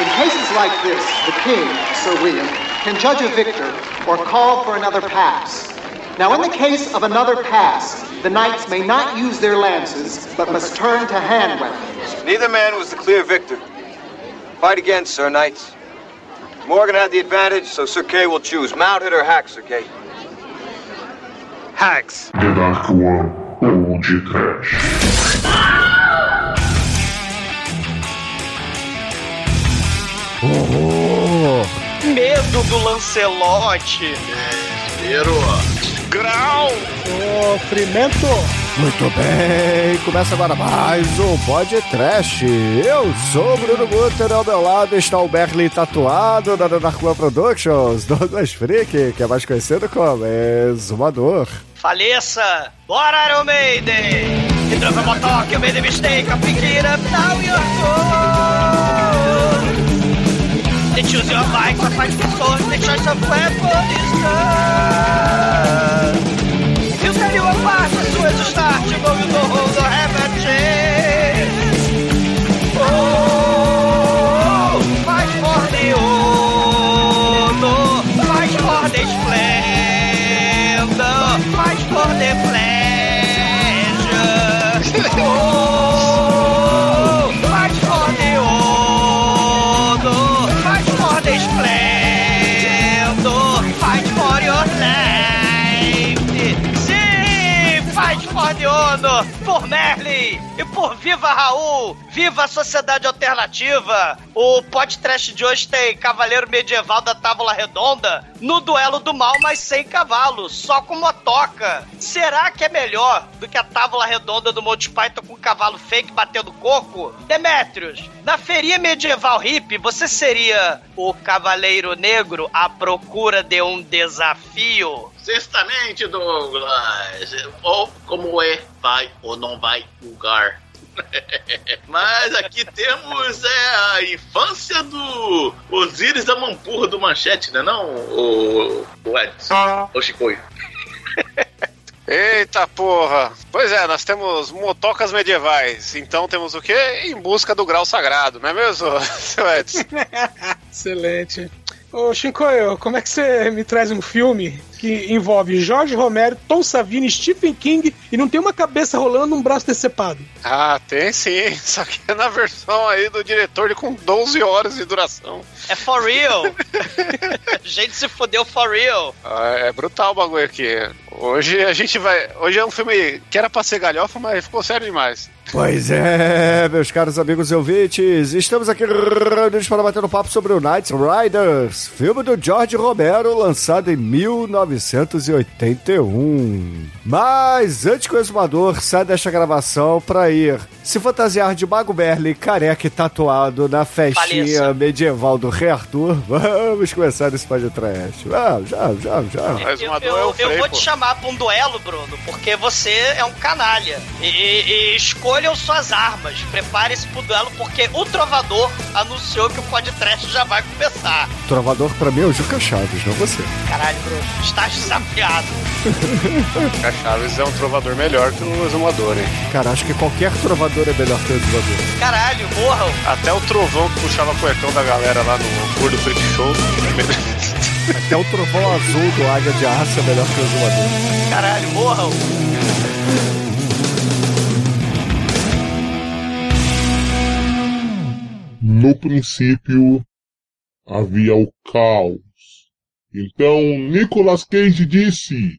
In cases like this, the king, Sir William, can judge a victor or call for another pass. Now, in the case of another pass, the knights may not use their lances, but must turn to hand weapons. Neither man was the clear victor. Fight again, Sir Knights. Morgan had the advantage, so Sir Kay will choose. Mounted or hack, Sir Kay? Hacks. The Dark One ou Medo do Lancelote. Desespero. Grau. Sofrimento. Muito bem, começa agora mais um Pod Trash. Eu sou o Bruno Guter, ao meu lado está o Berlin tatuado da Dark One Productions, Douglas Freak, que é mais conhecido como Exumador. Faleça. Bora, Iron Maiden. Drove a motoc, you made a mistake, I picked it up, now you're gone. They choose your bike, I fight for sword, the choice of weapon is done. You tell you as soon as you start, you or have por Merlin e por Viva Raul, viva a sociedade alternativa. O podcast de hoje tem Cavaleiro Medieval da Távola Redonda no duelo do mal, mas sem cavalo, só com motoca. Será que é melhor do que a Távola Redonda do Monty Python com cavalo fake batendo coco? Demetrius, na feria medieval hippie, você seria o Cavaleiro Negro à procura de um desafio? Certamente, Douglas. Ou como é, vai ou não vai lugar. Mas aqui temos é, a infância do Osíris da Mampurra do Manchete, né não, o, o Edson? O Chicoio. Eita porra! Pois é, nós temos motocas medievais. Então temos o quê? Em busca do grau sagrado, não é mesmo, seu Edson? Excelente. Ô, Shinkoio, como é que você me traz um filme que envolve Jorge Romero, Tom Savini, Stephen King e não tem uma cabeça rolando um braço decepado? Ah, tem sim. Só que é na versão aí do diretor com 12 horas de duração. É for real. gente se fodeu for real. Ah, é brutal o bagulho aqui. Hoje a gente vai. Hoje é um filme que era pra ser galhofa, mas ficou sério demais. Pois é, meus caros amigos e ouvintes, estamos aqui reunidos para bater um papo sobre o Knight Riders, filme do George Romero, lançado em 1981. Mas antes que o exumador saia desta gravação para ir se fantasiar de Mago Merlin, careca e tatuado na festinha Faleça. medieval do Rei Arthur, vamos começar esse podcast. Ah, já, já, já. Eu, eu- é eu Frei, vou pô. te chamar pra um duelo, Bruno, porque você é um canalha. E, e- e escolham suas armas. Prepare-se pro duelo, porque o Trovador anunciou que o podcast já vai começar. Trovador pra mim é o Juca Chaves, não você. Caralho, Bruno, estás desafiado. A Chaves é um trovador melhor que o exumador, hein? Cara, acho que qualquer trovador é melhor que o exumador. Caralho, morram. Até o trovão que puxava cuecão da galera lá no Gordo Freak Show. Até o trovão azul do Águia de Aço é melhor que o exumador. Caralho, morram. No princípio havia o caos. Então Nicolas Cage disse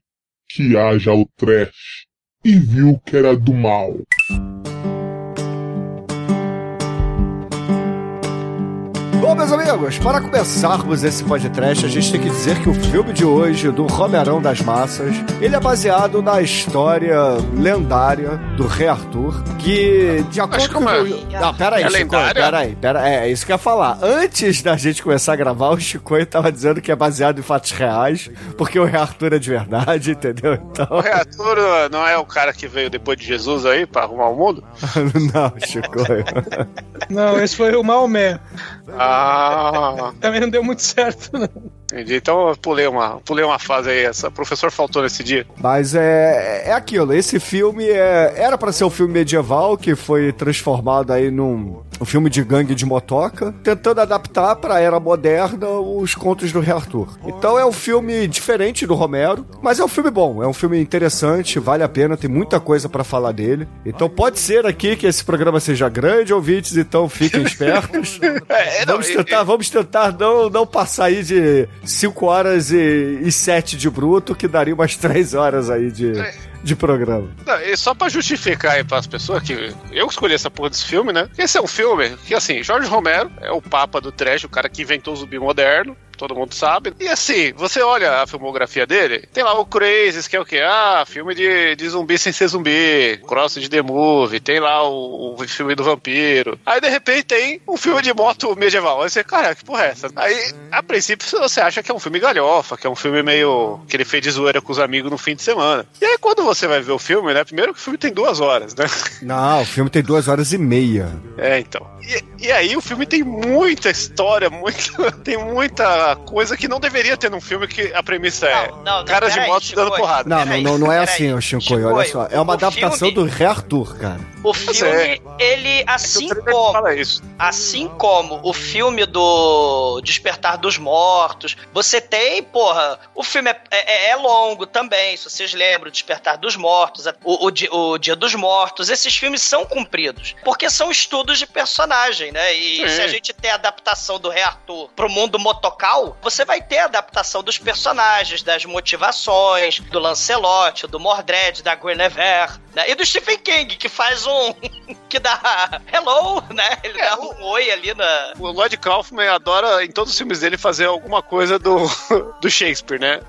que haja o trash e viu que era do mal. Bom, meus amigos, para começarmos esse podcast, a gente tem que dizer que o filme de hoje, do Romerão das Massas, ele é baseado na história lendária do Rei Arthur, que, de acordo como é? com... Não, peraí, É Chico, peraí, peraí, é, é isso que eu ia falar. Antes da gente começar a gravar, o Chico tava dizendo que é baseado em fatos reais, porque o Rei Arthur é de verdade, entendeu? Então... O reator não é o cara que veio depois de Jesus aí pra arrumar o mundo? não, Chico. Não, esse foi o Maomé. Ah, Também não deu muito certo, não. Entendi. Então eu pulei uma, pulei uma fase aí. Essa professor faltou nesse dia. Mas é, é aquilo, esse filme é, era pra ser um filme medieval que foi transformado aí num um filme de gangue de motoca, tentando adaptar pra era moderna os contos do Rei Arthur. Então é um filme diferente do Romero, mas é um filme bom, é um filme interessante, vale a pena, tem muita coisa pra falar dele. Então pode ser aqui que esse programa seja grande, ouvintes, então fiquem espertos. É, não, vamos tentar, vamos tentar não, não passar aí de 5 horas e 7 de bruto, que daria umas 3 horas aí de, de programa. Não, e só pra justificar aí pras pessoas que eu escolhi essa porra desse filme, né? Esse é um filme que, assim, Jorge Romero é o papa do trash, o cara que inventou o zumbi moderno. Todo mundo sabe. E assim, você olha a filmografia dele, tem lá o Crazy, que é o quê? Ah, filme de, de zumbi sem ser zumbi, Cross de The Movie, tem lá o, o filme do vampiro. Aí de repente tem um filme de moto medieval. Aí você, cara, que porra é essa? Aí, a princípio, você acha que é um filme galhofa, que é um filme meio. que ele fez de zoeira com os amigos no fim de semana. E aí, quando você vai ver o filme, né? Primeiro que o filme tem duas horas, né? Não, o filme tem 2 horas e meia. É, então. E, e aí o filme tem muita história, muita, tem muita coisa que não deveria ter num filme que a premissa é Não, não, não, caras de moto dando porrada. Não, não, não, não é assim, ô Chico, olha só. É uma adaptação filme- do Rei Arthur, cara. O é. filme, ele, assim trailer como, fala isso. assim como o filme do Despertar dos Mortos, você tem, porra, o filme é, é- é longo também, se vocês lembram, Despertar dos Mortos, o, o, o Dia dos Mortos, esses filmes são cumpridos, porque são estudos de personagem, né? E Sim. se a gente tem a adaptação do Rei Arthur pro mundo motocal, você vai ter a adaptação dos personagens, das motivações, do Lancelot, do Mordred, da Guinevere, né? E do Stephen King, que faz um... que dá hello, né? Ele É, dá um oi ali na... O Lloyd Kaufman adora, em todos os filmes dele, fazer alguma coisa do, do Shakespeare, né?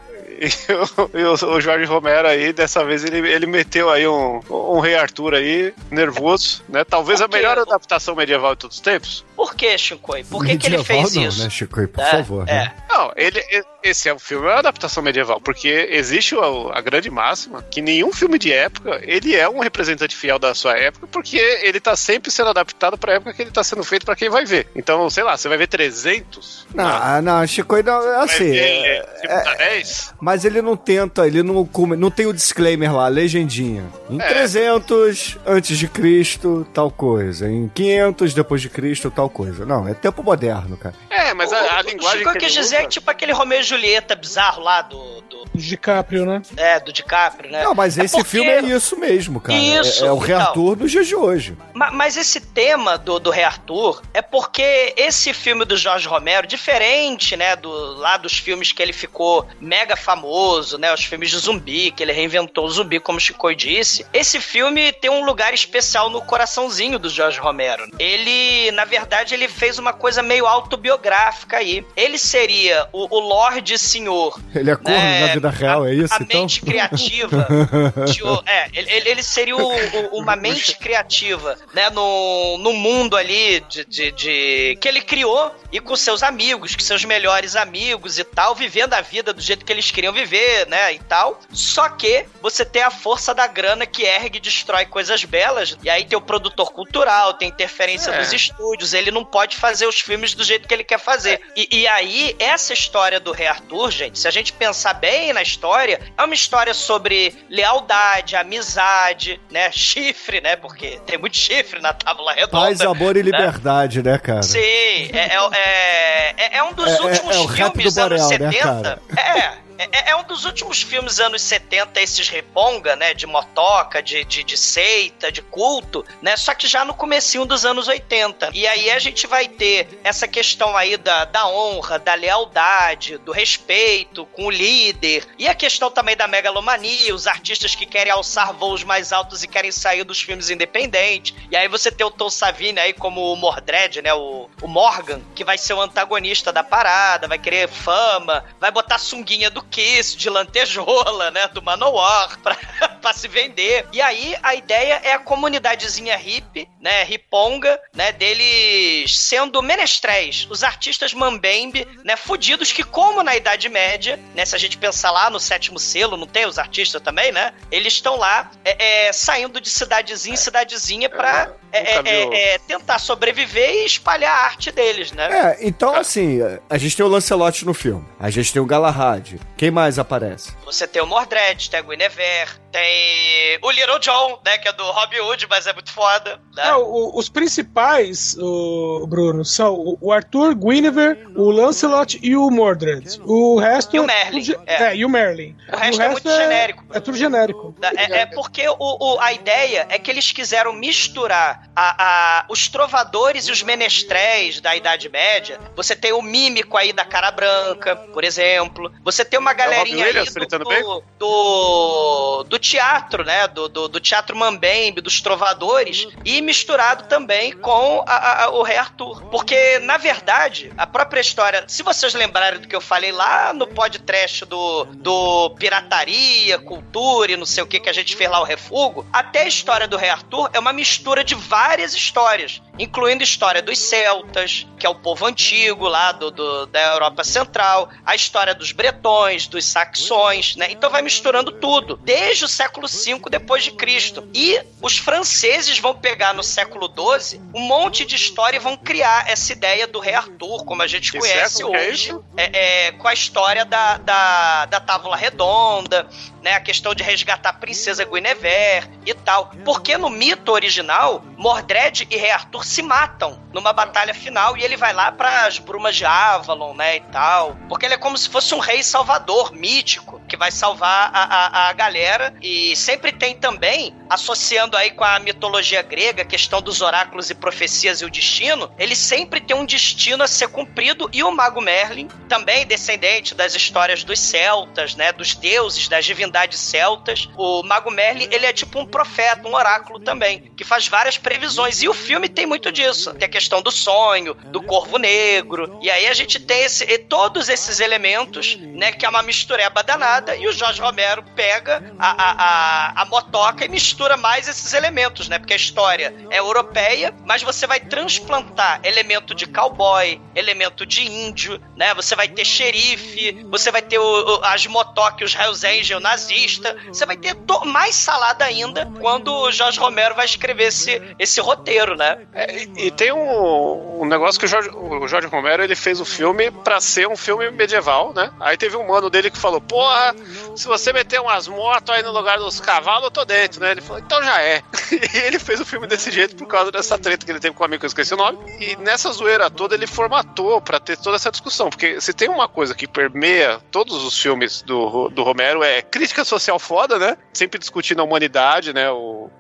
E o, e o- o Jorge Romero aí, dessa vez, ele, ele meteu aí um, um Rei Arthur aí, nervoso, né? Talvez a melhor adaptação medieval de todos os tempos. Por que, Shinkoi? Por que, que ele fez não, isso? né, Chico? Por É, favor. É. né? Não, ele, e- esse é um filme, é uma adaptação medieval, porque existe a, a grande máxima que nenhum filme de época, ele é um representante fiel da sua época, porque ele tá sempre sendo adaptado pra época que ele tá sendo feito pra quem vai ver. Então, sei lá, você vai ver 300, Não, não, Chico, não, vai assim. ver é- filme da 10, Mas ele não tenta, ele não, come- não tem o disclaimer lá, a legendinha. Em É. 300 antes de Cristo, tal coisa. Em 500 depois de Cristo, tal coisa. Não, é tempo moderno, cara. É, mas a, a O linguagem Chico que quis ele dizer usa- que tipo aquele Romeu Julieta bizarro lá do, do, DiCaprio, né? é, do DiCaprio, né? Não, mas É esse porque- filme é isso mesmo, cara. Isso, é, é o Rei então. Arthur dos dias de hoje. Ma- Mas esse tema do, do Rei Arthur é porque esse filme do Jorge Romero, diferente, né, do, lá dos filmes que ele ficou mega famoso, né, os filmes de zumbi, que ele reinventou o zumbi, como o Chico disse, esse filme tem um lugar especial no coraçãozinho do Jorge Romero. Ele, na verdade, ele fez uma coisa meio autobiográfica aí. Ele seria o, o Lorde Senhor Ele é corno É, na vida real, é isso, a então? mente criativa. de é, ele, ele- seria o- o- uma mente criativa, né? No, no mundo ali de, de- de- que ele criou e com seus amigos, com seus melhores amigos e tal, vivendo a vida do jeito que eles queriam viver, né? E tal. Só que você tem a força da grana que ergue e destrói coisas belas. E aí tem o produtor cultural, tem interferência É. dos estúdios. Ele não pode fazer os filmes do jeito que ele quer fazer. E, e aí, essa história do Rei Arthur, gente, se a gente pensar bem na história, é uma história sobre lealdade, amizade, né? Chifre, né? Porque tem muito chifre na tábua redonda. Paz, amor e liberdade, né, cara? Sim, é, é, é, é- é um dos É- é- últimos é filmes do anos Borel, né, 70. é. É, é um dos últimos filmes anos 70, esses reponga, né? De motoca, de, de, de seita, de culto, né? Só que já no comecinho dos anos 80. E aí a gente vai ter essa questão aí da, da honra, da lealdade, do respeito com o líder. E a questão também da megalomania, os artistas que querem alçar voos mais altos e querem sair dos filmes independentes. E aí você tem o Tom Savini aí como o Mordred, né? O, o Morgan, que vai ser o antagonista da parada, vai querer fama, vai botar a sunguinha do que isso, de lantejola, né? Do Manowar, pra, pra se vender. E aí a ideia é a comunidadezinha hippie, né? Riponga, né? Deles sendo menestréis, os artistas mambembe, né? Fudidos que, como na Idade Média, né? Se a gente pensar lá no sétimo selo, não tem os artistas também, né? Eles estão lá é, é, saindo de cidadezinha em cidadezinha pra é, é, viu. é, tentar sobreviver e espalhar a arte deles, né? É, então assim, a gente tem o Lancelot no filme, a gente tem o Galahad. Quem mais aparece? Você tem o Mordred, tem a Guinevere, tem o Little John, né? Que é do Robin Hood, mas é muito foda. Né? É, o- os principais, o Bruno, são o- o Arthur, Guinevere, o Lancelot e o Mordred. O resto E o é Merlin, ge- é. É, e o Merlin. O resto é muito genérico. É tudo genérico. É, é porque o, o- a ideia é que eles quiseram misturar a- a- os trovadores e os menestréis da Idade Média. Você tem o mímico aí da cara branca, por exemplo. Você tem uma galerinha aí Williams do, do, do, do teatro, né? Do, do, do teatro mambembe, dos trovadores, e misturado também com a- a- o Rei Arthur. Porque, na verdade, a própria história, se vocês lembrarem do que eu falei lá no podcast do, do pirataria, cultura e não sei o que que a gente fez lá o refugo, até a história do Rei Arthur é uma mistura de várias histórias, incluindo a história dos celtas, que é o povo antigo lá do, do- da Europa Central, a história dos bretões, dos saxões, né? Então vai misturando tudo, desde o século V depois de Cristo. E os franceses vão pegar no século XII um monte de história e vão criar essa ideia do Rei Arthur, como a gente Que conhece é hoje, é, é, com a história da, da, da Távola Redonda, né? A questão de resgatar a princesa Guinevere e tal. Porque no mito original, Mordred e Rei Arthur se matam numa batalha final e ele vai lá para as brumas de Avalon, né? E tal. Porque ele é como se fosse um rei salvador mítico que vai salvar a, a, a galera. E sempre tem também, associando aí com a mitologia grega, a questão dos oráculos e profecias e o destino, ele sempre tem um destino a ser cumprido. E o Mago Merlin, também descendente das histórias dos celtas, né? Dos deuses, das divindades celtas. O Mago Merlin, ele é tipo um profeta, um oráculo também, que faz várias previsões. E o filme tem muito disso. Tem a questão do sonho, do corvo negro. E aí a gente tem esse, todos esses elementos, né? Que é uma mistureba danada. E o Jorge Romero pega a, a, a, a motoca e mistura mais esses elementos, né? Porque a história é europeia, mas você vai transplantar elemento de cowboy, elemento de índio, né? Você vai ter xerife, você vai ter o, o- as motoca, os Hells Angel nazista. Você vai ter mais salada ainda quando o Jorge Romero vai escrever esse, esse roteiro, né? É, e, tem um, um negócio que o Jorge, o Jorge Romero ele fez o filme pra ser um filme medieval, né? Aí teve um mano dele que falou: Porra, se você meter umas motos aí no lugar dos cavalos, eu tô dentro, né? Ele falou: Então já é. E ele fez o filme desse jeito por causa dessa treta que ele teve com o amigo que eu esqueci o nome. E nessa zoeira toda ele formatou pra ter toda essa discussão. Porque se tem uma coisa que permeia todos os filmes do, do Romero é crítica social foda, né? Sempre discutindo a humanidade, né? O,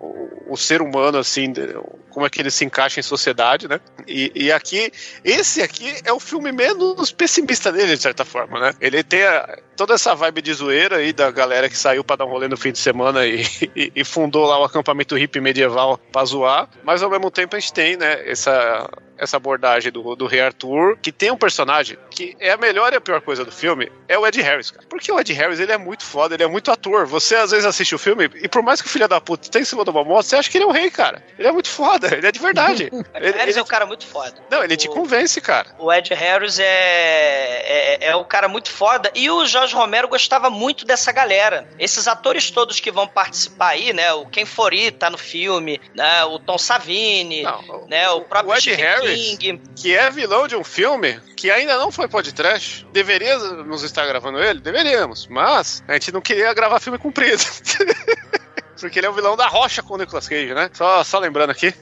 o ser humano, assim, como é que ele se encaixa em sociedade, né? E, e aqui, esse aqui é o filme menos pessimista dele, de certa forma, né? Ele tem a- toda essa vibe de zoeira aí da galera que saiu pra dar um rolê no fim de semana e, e- e fundou lá o acampamento hippie medieval pra zoar, mas ao mesmo tempo a gente tem, né, essa, essa abordagem do, do Rei Arthur, que tem um personagem que é a melhor e a pior coisa do filme, é o Ed Harris, cara. Porque o Ed Harris, ele é muito foda, ele é muito ator. Você às vezes assiste o filme e por mais que o filho da puta tenha em cima de uma moto, você acha que ele é um rei, cara. Ele é muito foda, ele é de verdade. O ele, Ed Harris ele- é um cara muito foda. Não, ele te O- convence, cara. O Ed Harris é, é, é um cara muito foda. E o Jorge Romero gostava muito dessa galera. Esses atores todos que vão participar aí, né? O Ken Fori tá no filme, né? O Tom Savini, Não, né? O próprio o Ed Harris, Que é vilão de um filme que ainda não foi podcast. Deveríamos estar gravando ele? Deveríamos. Mas a gente não queria gravar filme comprido. Porque ele é o vilão da Rocha com o Nicolas Cage, né? Só, só lembrando aqui.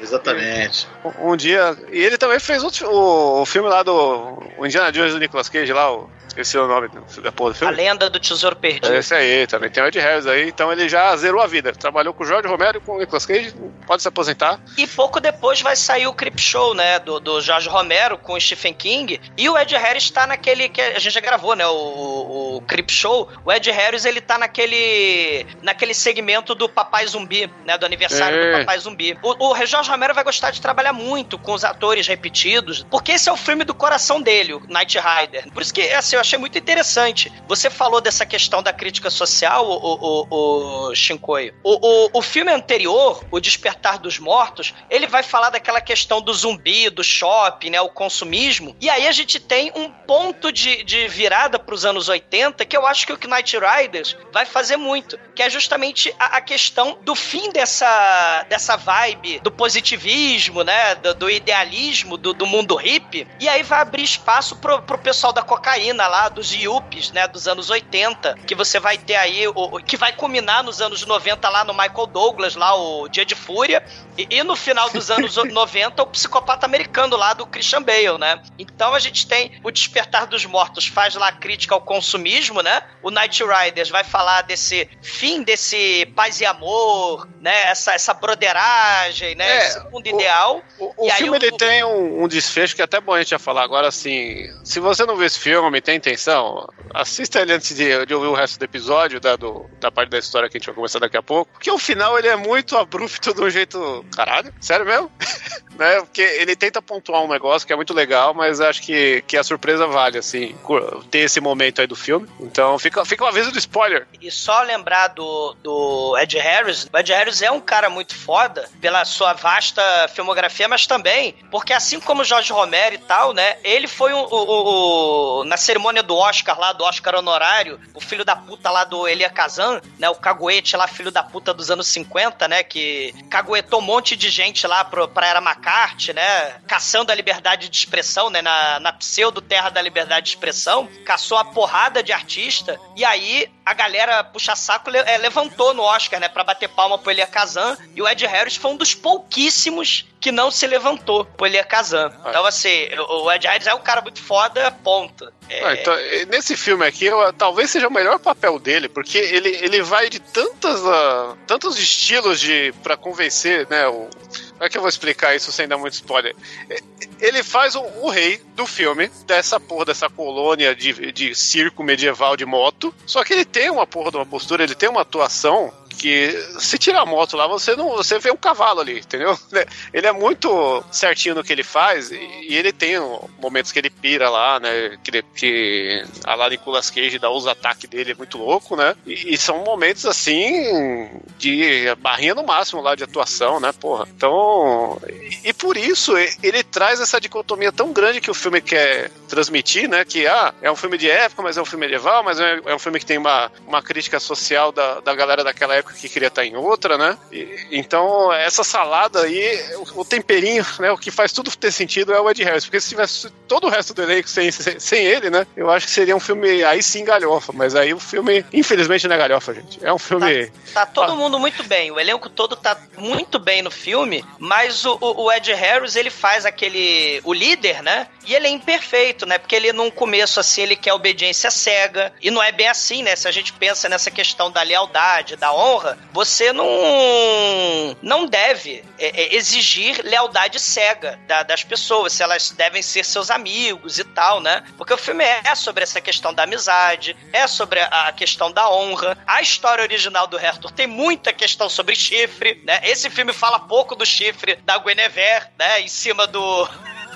Exatamente. Um, um dia. E ele também fez outro, o, o filme lá do. O Indiana Jones do Nicolas Cage lá, o, esqueci o nome da porra do A filme. lenda do Tesouro Perdido. É esse aí, também tem o Ed Harris aí, então ele já zerou a vida. Trabalhou com o Jorge Romero e com o Nicolas Cage, pode se aposentar. E pouco depois vai sair o Creep Show, né? Do, do Jorge Romero com o Stephen King. E o Ed Harris tá naquele que a gente já gravou, né? O, o, Creep Show. O Ed Harris, ele tá naquele naquele segmento do Papai Zumbi, né? Do aniversário É. do Papai Zumbi. O, o Jorge Jorge Romero vai gostar de trabalhar muito com os atores repetidos, porque esse é o filme do coração dele, o Knight Rider. Por isso que, assim, eu achei muito interessante. Você falou dessa questão da crítica social, o, o, o, Shinkoi. O, o, o filme anterior, O Despertar dos Mortos, ele vai falar daquela questão do zumbi, do shopping, né, o consumismo. E aí a gente tem um ponto de, de virada para os anos 80 que eu acho que o Knight Riders vai fazer muito, que é justamente a, a questão do fim dessa, dessa vibe do positivismo, né, do, do idealismo do, do, mundo hippie, e aí vai abrir espaço pro, pro pessoal da cocaína lá, dos yuppies, né, dos anos 80, que você vai ter aí, o, que vai culminar nos anos 90 lá no Michael Douglas, lá o Dia de Fúria, e, e no final dos anos 90 o psicopata americano lá do Christian Bale, né? Então a gente tem o Despertar dos Mortos, faz lá a crítica ao consumismo, né? O Night Riders vai falar desse fim desse paz e amor, né? Essa, essa broderagem, né? É, Esse mundo o, ideal. O, o filme ele tem um, um, desfecho que é até bom a gente já falar. Agora, assim, se você não viu esse filme, tem intenção, assista ele antes de, de ouvir o resto do episódio, da, do, da parte da história que a gente vai começar daqui a pouco. Porque o final ele é muito abrupto de um jeito. Caralho, sério mesmo? né? Porque ele tenta pontuar um negócio que é muito legal, mas acho que, que a surpresa vale, assim, ter esse momento aí do filme. Então fica, fica um aviso do spoiler. E só lembrar do, do Ed Harris, o Ed Harris é um cara muito foda pela sua vasta filmografia, mas também porque assim como Jorge Romero e tal, né, ele foi um, o, o, na cerimônia do Oscar lá, do Oscar honorário, o filho da puta lá do Elia Kazan, né, o caguete lá, filho da puta dos anos 50, né, que caguetou um monte de gente lá pro, pra Era McCarthy, né, caçando a liberdade de expressão, né, na, na pseudo-terra da liberdade de expressão, caçou a porrada de artista, e aí a galera puxa-saco é, levantou no Oscar, né, pra bater palma pro Elia Kazan, e o Ed Harris foi um dos pouquíssimos que não se levantou pro Elia Kazan. Ah. Então, assim, o Ed Harris é um cara muito foda, ponto. É... Ah, então, nesse filme aqui, eu, talvez seja o melhor papel dele, porque ele, ele vai de tantas, uh, tantos estilos de para convencer, né, o, como é que eu vou explicar isso sem dar muito spoiler? Ele faz o, o, rei do filme, dessa porra, dessa colônia de, de circo medieval de moto. Só que ele tem uma porra de uma postura, ele tem uma atuação que se tirar a moto lá, você não você vê um cavalo ali, entendeu? Ele é muito certinho no que ele faz e, ele tem momentos que ele pira lá, né? Que, que a lá Nicolas Cage dá os ataques dele, é muito louco, né? E, e, são momentos assim de barrinha no máximo lá de atuação, né? Porra. Então, e, e por isso ele traz essa dicotomia tão grande que o filme quer transmitir, né? Que ah, é um filme de época, mas é um filme medieval, mas é, é um filme que tem uma, uma crítica social da, da galera daquela época época que queria estar em outra, né? E, então, essa salada aí, o, o, temperinho, né? O que faz tudo ter sentido é o Ed Harris. Porque se tivesse todo o resto do elenco sem, sem, sem ele, né? Eu acho que seria um filme aí sim galhofa. Mas aí o filme, infelizmente, não é galhofa, gente. É um filme. Tá, tá todo ah. mundo muito bem. O elenco todo tá muito bem no filme, mas o, o, Ed Harris, ele faz aquele. O líder, né? E ele é imperfeito, né? Porque ele, num começo, assim, ele quer obediência cega. E não é bem assim, né? Se a gente pensa nessa questão da lealdade, da honra honra, você não não deve é, é, exigir lealdade cega da, das pessoas, se elas devem ser seus amigos e tal, né? Porque o filme é sobre essa questão da amizade, é sobre a, questão da honra. A história original do Arthur tem muita questão sobre chifre, né? Esse filme fala pouco do chifre da Guinevere, né? Em cima do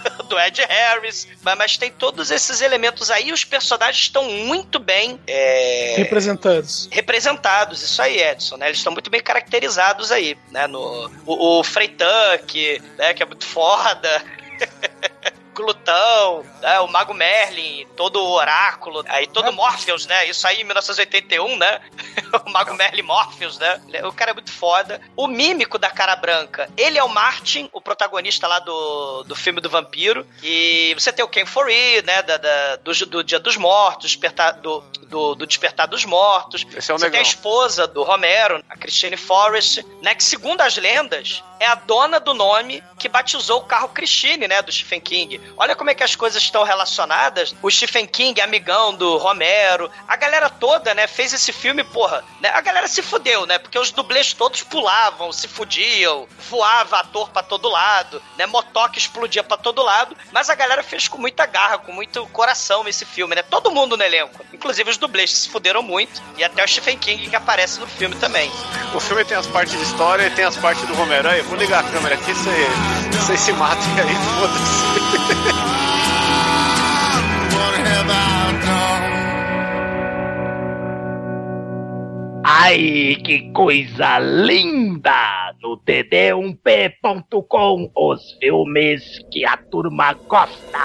do Ed Harris, mas, tem todos esses elementos aí. Os personagens estão muito bem é... representados. Representados, isso aí, Edson. Né? Eles estão muito bem caracterizados aí, né? No o, o Freytuck, né? Que é muito foda. Glutão, né, o Mago Merlin, todo o Oráculo, aí todo é. Morpheus, né? Isso aí em 1981, né? o Mago Merlin Morpheus, né? O cara é muito foda. O mímico da cara branca, ele é o Martin, o protagonista lá do, do filme do vampiro. E você tem o Ken Foree, né? Da, da do, do, Dia dos Mortos, despertar, do, do, do Despertar dos Mortos. Esse é o você negão. tem a esposa do Romero, a Christine Forrest, né? Que segundo as lendas, é a dona do nome que batizou o carro Christine, né? Do Stephen King. Olha como é que as coisas estão relacionadas. O Stephen King, amigão do Romero, a galera toda, né, fez esse filme, porra, né? A galera se fudeu, né? Porque os dublês todos pulavam, se fudiam, voava ator para todo lado, né? Motoque explodia para todo lado, mas a galera fez com muita garra, com muito coração esse filme, né? Todo mundo no elenco, inclusive os dublês que se fuderam muito, e até o Stephen King que aparece no filme também. O filme tem as partes de história e tem as partes do Romero. Aí, vou ligar a câmera aqui, vocês se matem aí, foda-se. Ai, que coisa linda! No td1p.com, os filmes que a turma gosta.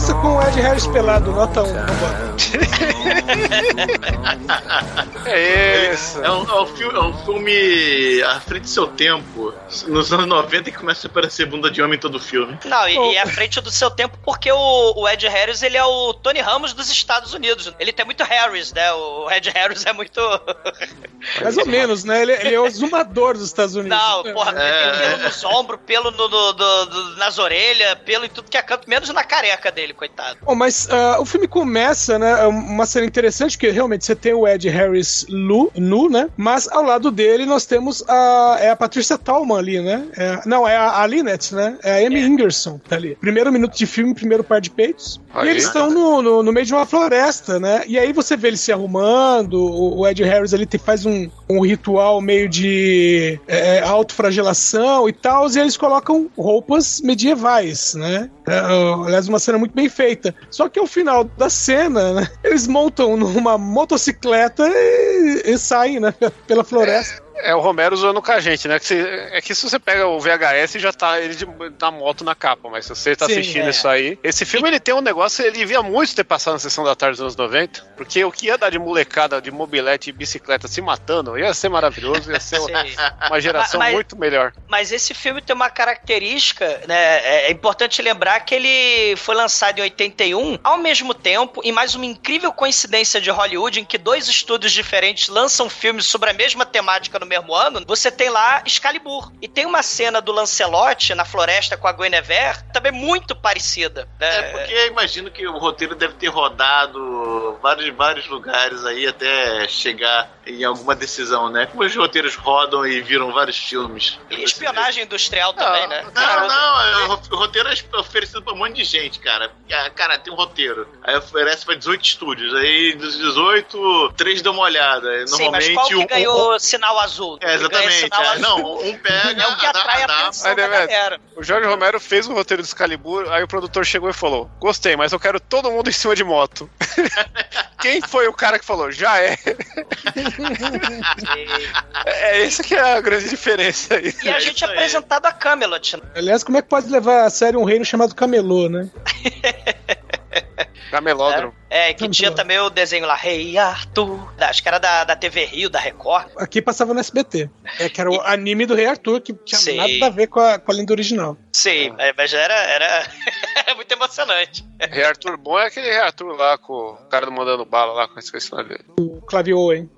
Começa com o Ed Harris pelado, nota 1. É isso. É um, é, um filme, é um filme à frente do seu tempo. Nos anos 90 que começa a aparecer bunda de homem em todo o filme. Não, e, e à frente do seu tempo, porque o, o Ed Harris, ele é o Tony Ramos dos Estados Unidos. Ele tem muito Harris, né? O Ed Harris é muito... Mais ou menos, né? Ele, ele é o exumador dos Estados Unidos. Não, porra, É. tem pelo nos ombros, pelo no- no- no- no- nas orelhas, pelo em tudo que é canto, menos na careca dele, coitado. Bom, mas ah, o filme começa, né? é Uma cena interessante, porque realmente você tem o Ed Harris nu, nu, né? Mas ao lado dele nós temos a, é a Patrícia Tallman ali, né? É- não, é a, a Lynette, né? É a Amy Ingerson que tá ali. Primeiro minuto de filme, primeiro par de peitos. Aí. E eles estão no, no, no meio de uma floresta, né? E aí você vê ele se arrumando, o, o Ed Harris ali te- faz um, um ritual meio de é, autoflagelação e tal, e eles colocam roupas medievais, né? É, aliás, uma cena muito bem feita. Só que ao final da cena, né, eles montam numa motocicleta e, e saem, né? Pela floresta. É o Romero zoando com a gente, né? Que se- é que se você pega o VHS já tá ele de, na moto na capa, mas se você tá Sim, assistindo é. isso aí. Esse filme ele tem um negócio, ele devia muito ter passado na sessão da tarde dos anos 90, porque o que ia dar de molecada, de mobilete e bicicleta se matando, ia ser maravilhoso, ia ser uma geração Mas- muito melhor. Mas esse filme tem uma característica, né? É é importante lembrar que ele foi lançado em 81, ao mesmo tempo, e mais uma incrível coincidência de Hollywood, em que dois estúdios diferentes lançam filmes sobre a mesma temática no mesmo ano. Você tem lá Excalibur. E tem uma cena do Lancelot na floresta com a Guinevere, também muito parecida. né? É, porque eu imagino que o roteiro deve ter rodado vários, vários lugares aí até chegar em alguma decisão, né? Como os roteiros rodam e viram vários filmes. E espionagem industrial também, né? Não, não, é, o roteiro é oferecido pra um monte de gente, cara. Ah, Cara, tem um roteiro. Aí oferece pra 18 estúdios. Aí dos 18, três dão uma olhada. Sim, mas Normalmente qual que um- ganhou sinal azul? É, Ele ganha exatamente. sinal é. azul. Não, um pega, É o que atrai a atenção da galera. O Jorge Romero fez o roteiro do Excalibur, aí o produtor chegou e falou: Gostei, mas eu quero todo mundo em cima de moto. Quem foi o cara que falou? Já é. É essa que é a grande diferença aí. E a É gente é apresentado a Camelot. né? Aliás, como é que pode levar a sério um reino chamado Camelô, né? Camelódromo. É, que Vamos tinha também o desenho lá, Rei Arthur. da- Acho que era da, da TV Rio, da Record. Aqui passava no SBT. É que era o anime do Rei Arthur, que tinha Sim. nada a ver com a, com a lenda original. Sim, é, mas era, era, era muito emocionante. Rei Arthur bom é aquele Rei Arthur lá com o cara mandando bala lá, com esqueci o nome dele. O Clavio, hein?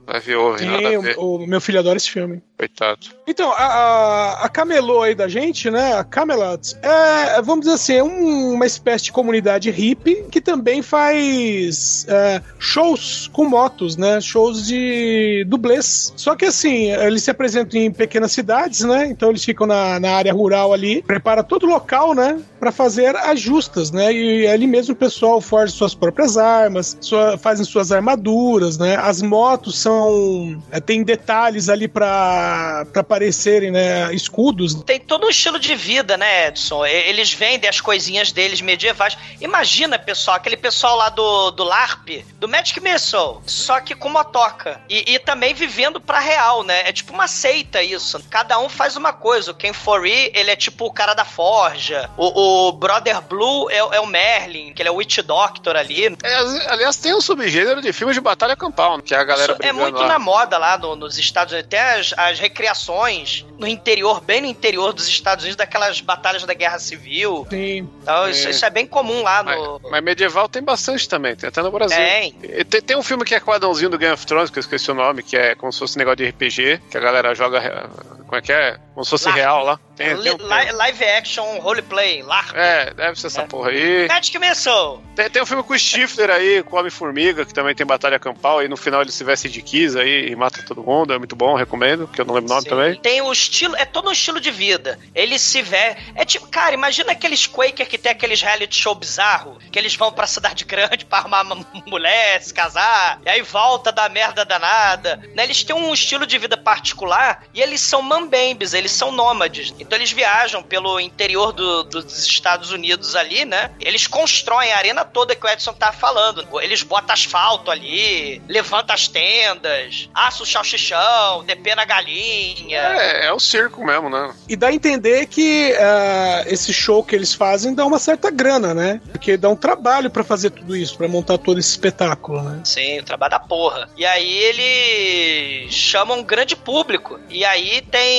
Sim, ver. o, o meu filho adora esse filme. Coitado. Então, a, a, Camelô aí da gente, né? A Camelot, é, vamos dizer assim, é um- uma espécie de comunidade hippie que também faz é, shows com motos, né? Shows de dublês. Só que assim, eles se apresentam em pequenas cidades, né? Então eles ficam na, na área rural ali, prepara todo o local, né? Pra fazer as justas, né? E ali mesmo o pessoal forja suas próprias armas, sua- fazem suas armaduras, né? As motos são. é, tem detalhes ali pra, pra parecerem, né? Escudos. Tem todo um estilo de vida, né, Edson? Eles vendem as coisinhas deles medievais. Imagina, pessoal, aquele pessoal lá do, do LARP, do Magic Missile, só que com motoca. E, e também vivendo pra real, né? É tipo uma seita isso. Cada um faz uma coisa. O Ken Foree, ele é tipo o cara da forja. O, o Brother Blue é, é o Merlin, que ele é o Witch Doctor ali. É, aliás, tem um subgênero de filmes de batalha campal, né, que é a galera Isso é muito lá. na moda lá no- nos Estados Unidos. Tem as, as recriações no interior, bem no interior dos Estados Unidos, daquelas batalhas da Guerra Civil. Tem. Então, isso, É. isso é bem comum lá Mas, no. mas medieval tem bastante também, tem até no Brasil. Tem. E Tem, tem um filme que é quadrãozinho do Game of Thrones, que eu esqueci o nome, que é como se fosse um negócio de RPG, que a galera joga. Como é que é? Como se fosse real lá. Tem, tem um li- live action roleplay, LARP. É, deve ser essa porra aí. Magic Missile. Tem, tem um filme com o Stifler aí, com o Homem-Formiga, que também tem batalha campal, e no final ele se veste de Kiss aí e mata todo mundo. É muito bom, recomendo, que eu não lembro o nome Sim. também. Tem o estilo, é todo um estilo de vida. Ele se vê. É tipo, cara, imagina aqueles Quaker que tem aqueles reality show bizarro, que eles vão pra cidade grande pra arrumar uma mulher, se casar, e aí volta da merda danada. Né? Eles têm um estilo de vida particular e eles são mambembes, eles são nômades. Então eles viajam pelo interior do- dos Estados Unidos ali, né? Eles constroem a arena toda que o Edson tá falando. Eles botam asfalto ali, levantam as tendas, assam o salchichão, depena a galinha. É, é o circo mesmo, né? E dá a entender que ah, esse show que eles fazem dá uma certa grana, né? Porque dá um trabalho pra fazer tudo isso, pra montar todo esse espetáculo, né? Sim, o trabalho da porra. E aí eles chamam um grande público. E aí tem.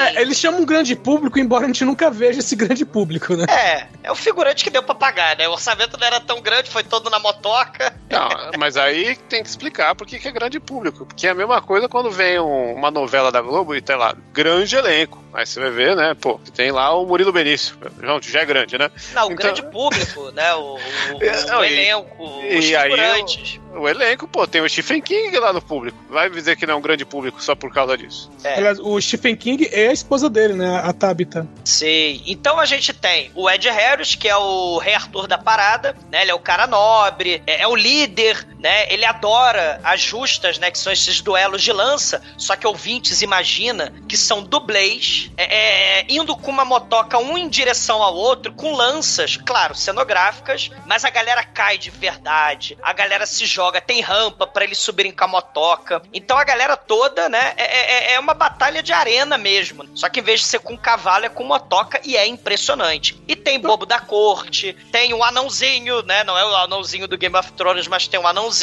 É, eles chamam um grande público, embora a gente nunca veja esse grande público, né? É, é o figurante que deu pra pagar, né? O orçamento não era tão grande, foi todo na motoca. Não, mas aí tem que explicar por que que é grande público. Porque é a mesma coisa quando vem um- uma novela da Globo e tem lá, grande elenco. Aí você vai ver, né? Pô, tem lá o Murilo Benício. Gente, já é grande, né? Não, o Então- grande público, né? O, o- É, não, o e- elenco, os e aí figurantes. O elenco, pô, tem o Stephen King lá no público. Vai dizer que não é um grande público só por causa disso. É. Aliás, o Stephen King é a esposa dele, né? A Tabitha. Sei. Então a gente tem o Ed Harris, que é o rei Arthur da parada, né? Ele é o cara nobre, é, é o líder, né? Ele adora as justas, né? Que são esses duelos de lança. Só que ouvintes, imagina que são dublês, é, é, indo com uma motoca um em direção ao outro, com lanças, claro, cenográficas, mas a galera cai de verdade, a galera se joga, tem rampa pra eles subirem com a motoca. Então a galera toda, né? É, é- é uma batalha de arena mesmo. Só que em vez de ser com cavalo, é com motoca e é impressionante. E tem bobo da corte, tem um anãozinho, né? Não é o anãozinho do Game of Thrones, mas tem um anãozinho.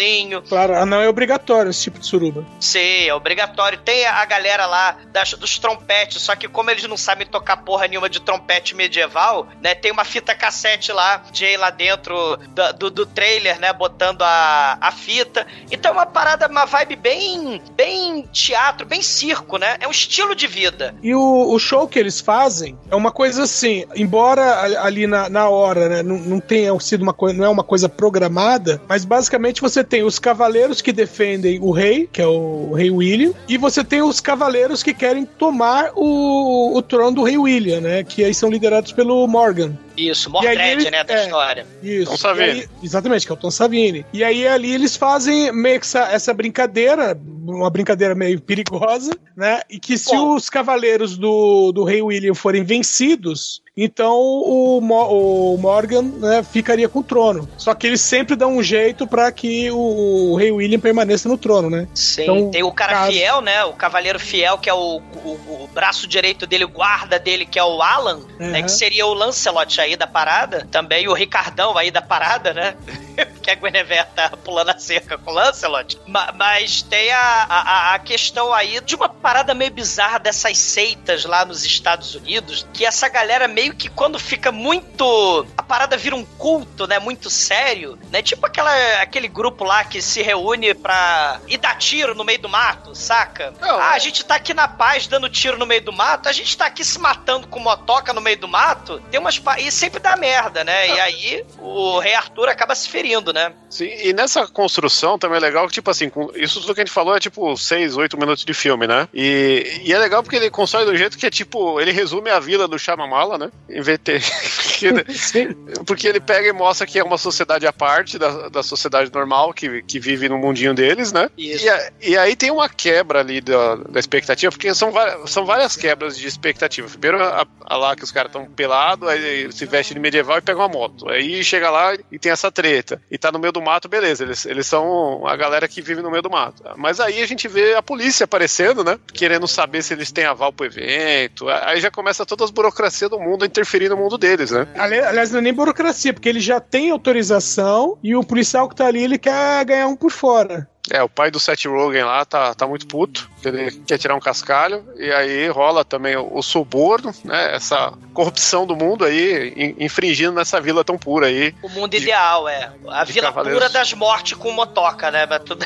Claro, ah, não é obrigatório esse tipo de suruba. Sim, é obrigatório. Tem a galera lá das- dos trompetes, só que como eles não sabem tocar porra nenhuma de trompete medieval, né? Tem uma fita cassete lá, Jay lá dentro da- do, do trailer, né? Botando a, a fita. Então é uma parada, uma vibe bem, bem teatro, bem circo, né? É um estilo de vida. E o, o show que eles fazem é uma coisa assim, embora ali na, na hora, né, não, não tenha sido uma coisa, não é uma coisa programada, mas basicamente você tem os cavaleiros que defendem o rei, que é o rei William, e você tem os cavaleiros que querem tomar o, o trono do rei William, né, que aí são liderados pelo Morgan. Isso, Mordred, né? Da é. história. Isso. Tom Savini. Aí- exatamente, que é o Tom Savini. E aí ali eles fazem meio que essa, essa brincadeira, uma brincadeira meio perigosa, né? E que se Bom. os cavaleiros do, do rei William forem vencidos, então o, Mo- o Morgan né, ficaria com o trono. Só que eles sempre dão um jeito pra que o, o rei William permaneça no trono, né? Sim, Então, tem o cara caso- fiel, né? O cavaleiro fiel, que é o, o, o braço direito dele, o guarda dele, que é o Alan, né? Uhum. Que seria o Lancelot aí da parada. Também o Ricardão aí da parada, né? que a Guinevere tá pulando a cerca com o Lancelot. Ma- mas tem a, a, a questão aí de uma parada meio bizarra dessas seitas lá nos Estados Unidos, que essa galera meio que quando fica muito... A parada vira um culto, né? Muito sério, né? Tipo aquela, aquele grupo lá que se reúne pra ir dar tiro no meio do mato, saca? Não, ah, é- a gente tá aqui na paz dando tiro no meio do mato, a gente tá aqui se matando com motoca no meio do mato, tem umas... pa- E sempre dá merda, né? E aí o rei Arthur acaba se ferindo, né? Sim, e nessa construção também é legal que, tipo assim, com- isso tudo que a gente falou é tipo 6, 8 minutos de filme, né? E, e é legal porque ele constrói do jeito que é tipo, ele resume a vila do Shyamalan, né? Em vez de ter- porque, ele pega e mostra que é uma sociedade à parte da, da sociedade normal que, que vive no mundinho deles, né? Isso. E, a- e aí tem uma quebra ali da, da expectativa, porque são, são várias quebras de expectativa. Primeiro, a, a lá que os caras estão pelados, aí se veste de medieval e pega uma moto. Aí chega lá e tem essa treta. E tá no meio do mato, beleza. Eles, eles são a galera que vive no meio do mato. Mas aí a gente vê a polícia aparecendo, né? Querendo saber se eles têm aval pro evento. Aí já começa todas as burocracias do mundo a interferir no mundo deles, né? Ali- Aliás, não é nem burocracia, porque ele já tem autorização e o policial que tá ali, ele quer ganhar um por fora. É, o pai do Seth Rogen lá tá, tá muito puto, ele quer tirar um cascalho, e aí rola também o, o suborno, né? Essa corrupção do mundo aí, in- infringindo nessa vila tão pura aí. O mundo De- ideal, é. A vila cavaleiros. pura das mortes com motoca, né? Tudo...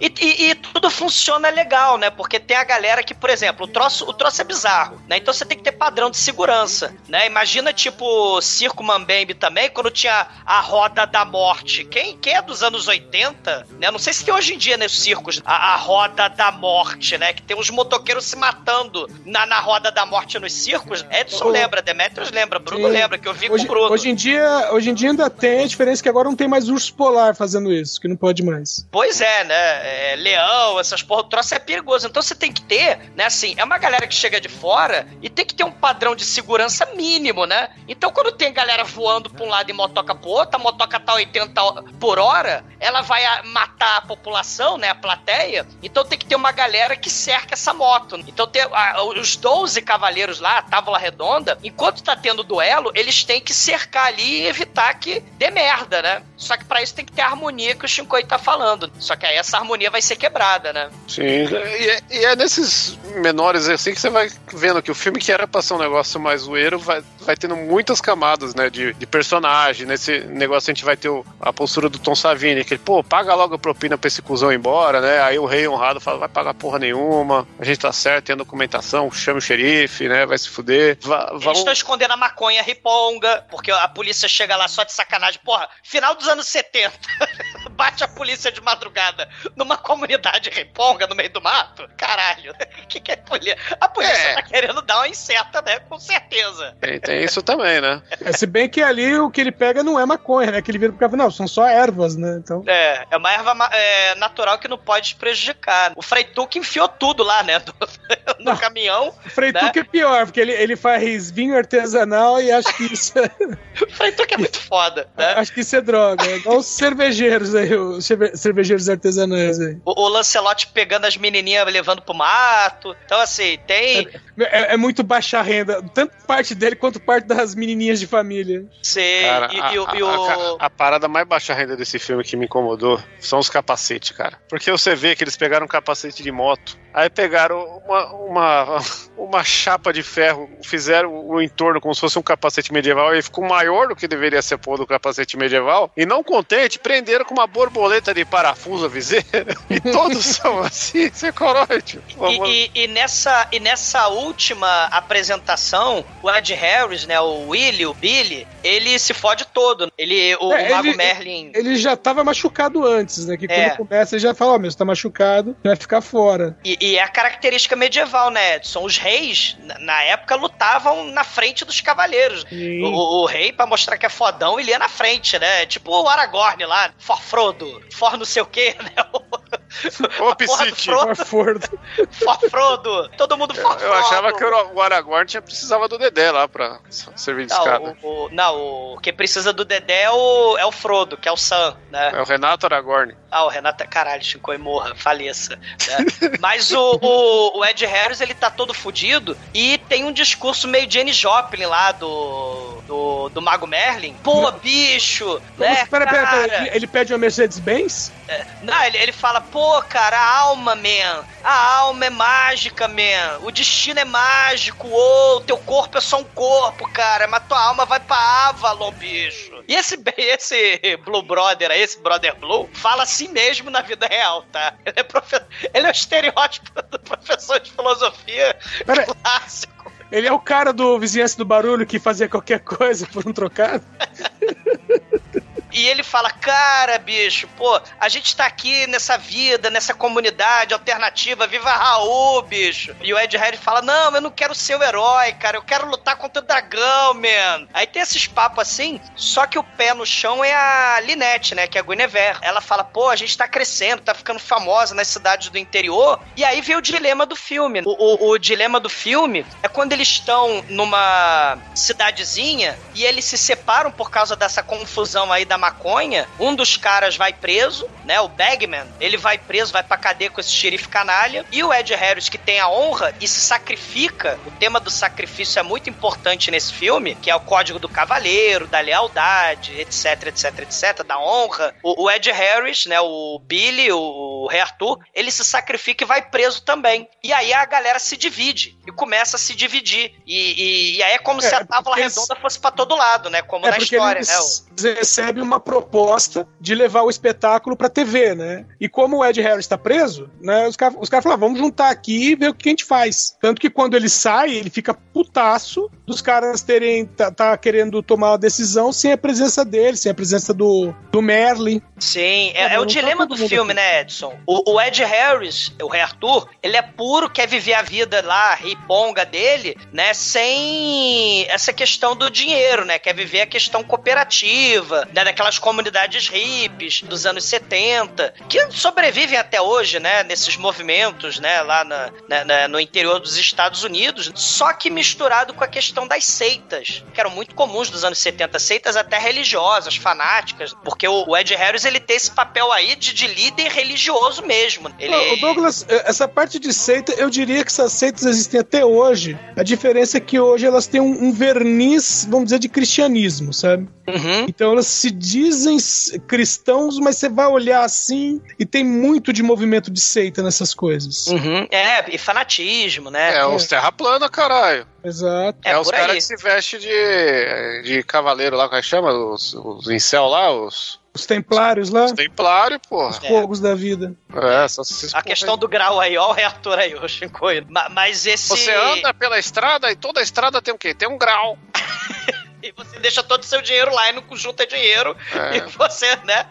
E, e- e tudo funciona legal, né? Porque tem a galera que, por exemplo, o troço, o troço é bizarro, né? Então você tem que ter padrão de segurança, né? Imagina, tipo, Circo Mambembe também, quando tinha a Roda da Morte. Quem, quem é dos anos 80, né? Não sei se tem hoje em dia nos circos a, a Roda da Morte, né? Que tem uns motoqueiros se matando na, na Roda da Morte nos circos. Edson Ô, lembra, Demetrius lembra, Bruno Sim. lembra, que eu vi Hoje, com o Bruno. hoje em dia, hoje em dia ainda tem, a diferença é que agora não tem mais urso polar fazendo isso, que não pode mais. Pois é, né? É, leão, essas porra, o troço é perigoso. Então você tem que ter, né? Assim, é uma galera que chega de fora e tem que ter um padrão de segurança mínimo, né? Então quando tem galera voando pra um lado e motoca pro outro, a motoca tá 80 por hora, ela vai matar a população, né? A plateia. Então tem que ter uma galera que cerca essa moto. Então tem a- os 12 cavaleiros lá, a tábua redonda, enquanto tá tendo duelo, eles têm que cercar ali e evitar que dê merda, né? Só que pra isso tem que ter a harmonia que o Shinkoi tá falando. Só que aí essa harmonia vai ser quebrada, né? Sim, e é, e é nesses menores assim que você vai vendo que o filme que era pra ser um negócio mais zoeiro vai, vai tendo muitas camadas, né, de, de personagem. Nesse negócio a gente vai ter o- a postura do Tom Savini, que ele, pô, paga logo a propina pra esse cuzão embora, né? Aí o rei honrado fala, vai pagar porra nenhuma, a gente tá certo, tem a documentação, chama o xerife, né, vai se fuder. Va- Eles vão- estão escondendo a maconha riponga, porque a polícia chega lá só de sacanagem. Porra, final dos anos 70. Bate a polícia de madrugada numa comunidade riponga no meio do mato. Caralho. O que, que é polícia? A polícia É. tá querendo dar uma incerta, né? Com certeza. Tem, tem isso também, né? É, se bem que ali o que ele pega não é maconha, né? Que ele vira pro cara, não, são só ervas, né? Então. É, é uma erva ma- é, natural que não pode te prejudicar. O Freituque enfiou tudo lá, né? do- no Não. caminhão. O Freituque é pior, porque ele, ele faz vinho artesanal e acho que isso é, O Freituque é muito foda, né? acho que isso é droga. É igual os cervejeiros aí, os cerve- cervejeiros artesanais aí. O, o Lancelote pegando as menininhas levando pro mato. Então, assim, tem. É, é muito baixa renda, tanto parte dele quanto parte das menininhas de família. Sei. Cara, e, a, e o- a- e o- a- a parada mais baixa renda desse filme que me incomodou são os capacetes, cara. Porque você vê que eles pegaram um capacete de moto, aí pegaram uma, uma, uma chapa de ferro, fizeram o entorno como se fosse um capacete medieval, e ficou maior do que deveria ser pôr do capacete medieval, e não contente, prenderam com uma borboleta de parafuso a viseira, e todos são assim, você tio. E, e- e nessa, e nessa última apresentação, o Ed Harris, né, o Willy, o Billy, ele se fode todo. Ele, o, É, o Mago ele- Merlin. Ele já tava machucado antes, né? Que É. quando começa ele já fala, ó, meu, você tá machucado, vai ficar fora. E, e é a característica medieval, né, Edson? Os reis, na, época, lutavam na frente dos cavaleiros. O, o rei, pra mostrar que é fodão, ele ia na frente, né? Tipo o Aragorn lá, for Frodo, for não sei o quê, né? Ô, A porra do Psique, Frodo, Conforto. for Frodo, todo mundo for eu achava que o Aragorn tinha, precisava do Dedé lá pra servir de escada. Não, o, o- não, o quem precisa do Dedé é o, é o Frodo, que é o Sam, né? É o Renato Aragorn. Ah, o Renato, caralho, Chico e morra, faleça. né? Mas o, o, o Ed Harris, ele tá todo fudido e tem um discurso meio Jenny Joplin lá do, do, do Mago Merlin. Pô, bicho, né, pera, pera, pera, ele- ele pede uma Mercedes-Benz? Não, ele, ele fala, pô, cara, a alma, man. A alma é mágica, man. O destino é mágico. Ô, teu corpo é só um corpo, cara. Mas tua alma vai pra Avalon, bicho. E esse, esse Blue Brother aí, esse Brother Blue, fala assim mesmo na vida real, tá? Ele é, profe... ele é o estereótipo do professor de filosofia Pera- clássico. Ele é o cara do Vizinhança do Barulho que fazia qualquer coisa por um trocado? E ele fala, cara, bicho, pô, a gente tá aqui nessa vida, nessa comunidade alternativa, viva Raul, bicho. E o Ed Harris fala, não, eu não quero ser o herói, cara, eu quero lutar contra o dragão, man. Aí tem esses papos assim, só que o pé no chão é a Linette, né, que é a Guinevere. Ela fala, pô, a gente tá crescendo, tá ficando famosa nas cidades do interior. E aí vem o dilema do filme. O, o- o dilema do filme é quando eles estão numa cidadezinha e eles se separam por causa dessa confusão aí da maconha. Um dos caras vai preso, né? O Bagman, ele vai preso, vai pra cadeia com esse xerife canalha. E o Ed Harris, que tem a honra e se sacrifica. O tema do sacrifício é muito importante nesse filme, que é o código do cavaleiro, da lealdade, etc, etc, etc, da honra. O, o Ed Harris, né? O Billy, o, Rei Arthur, ele se sacrifica e vai preso também. E aí a galera se divide e começa a se dividir. E, e- e aí é como É, se a tábua eles- redonda fosse pra todo lado, né? Como é na história, eles né? O- recebem uma uma proposta de levar o espetáculo pra TV, né? E como o Ed Harris tá preso, né? Os caras os caras falaram, vamos juntar aqui e ver o que a gente faz. Tanto que quando ele sai, ele fica putaço dos caras terem tá, tá querendo tomar uma decisão sem a presença dele, sem a presença do, do Merlin. Sim, é, é não o tá dilema todo do filme, aqui. né, Edson? O, o Ed Harris, o rei Arthur, ele é puro, quer viver a vida lá, riponga dele, né, sem essa questão do dinheiro, né? Quer viver a questão cooperativa, né, daquelas comunidades hippies dos anos 70, que sobrevivem até hoje, né, nesses movimentos, né, lá na- na- no interior dos Estados Unidos, só que misturado com a questão das seitas, que eram muito comuns dos anos 70, seitas até religiosas, fanáticas, porque o, o Ed Harris, ele tem esse papel aí de, de líder religioso mesmo. Ele... Ô, Douglas, eh, essa parte de seita, eu diria que essas seitas existem até hoje. A diferença é que hoje elas têm um, um verniz, vamos dizer, de cristianismo, sabe? Uhum. Então elas se dizem cristãos, mas você vai olhar assim e tem muito de movimento de seita nessas coisas. Uhum. É, e fanatismo, né? É, os terra plana, caralho. Exato. É É, os caras aí. que se vestem de, de cavaleiro lá, como é que chama? Os, os incel lá, os, Os templários lá, os templários, porra. os fogos da vida. É, só se A questão do grau aí, ó, o reator aí, o Shinkoio. Ma- Mas esse. Você anda pela estrada e toda a estrada tem o quê? Tem um grau. E você deixa todo o seu dinheiro lá e não junta dinheiro. É. E você, né?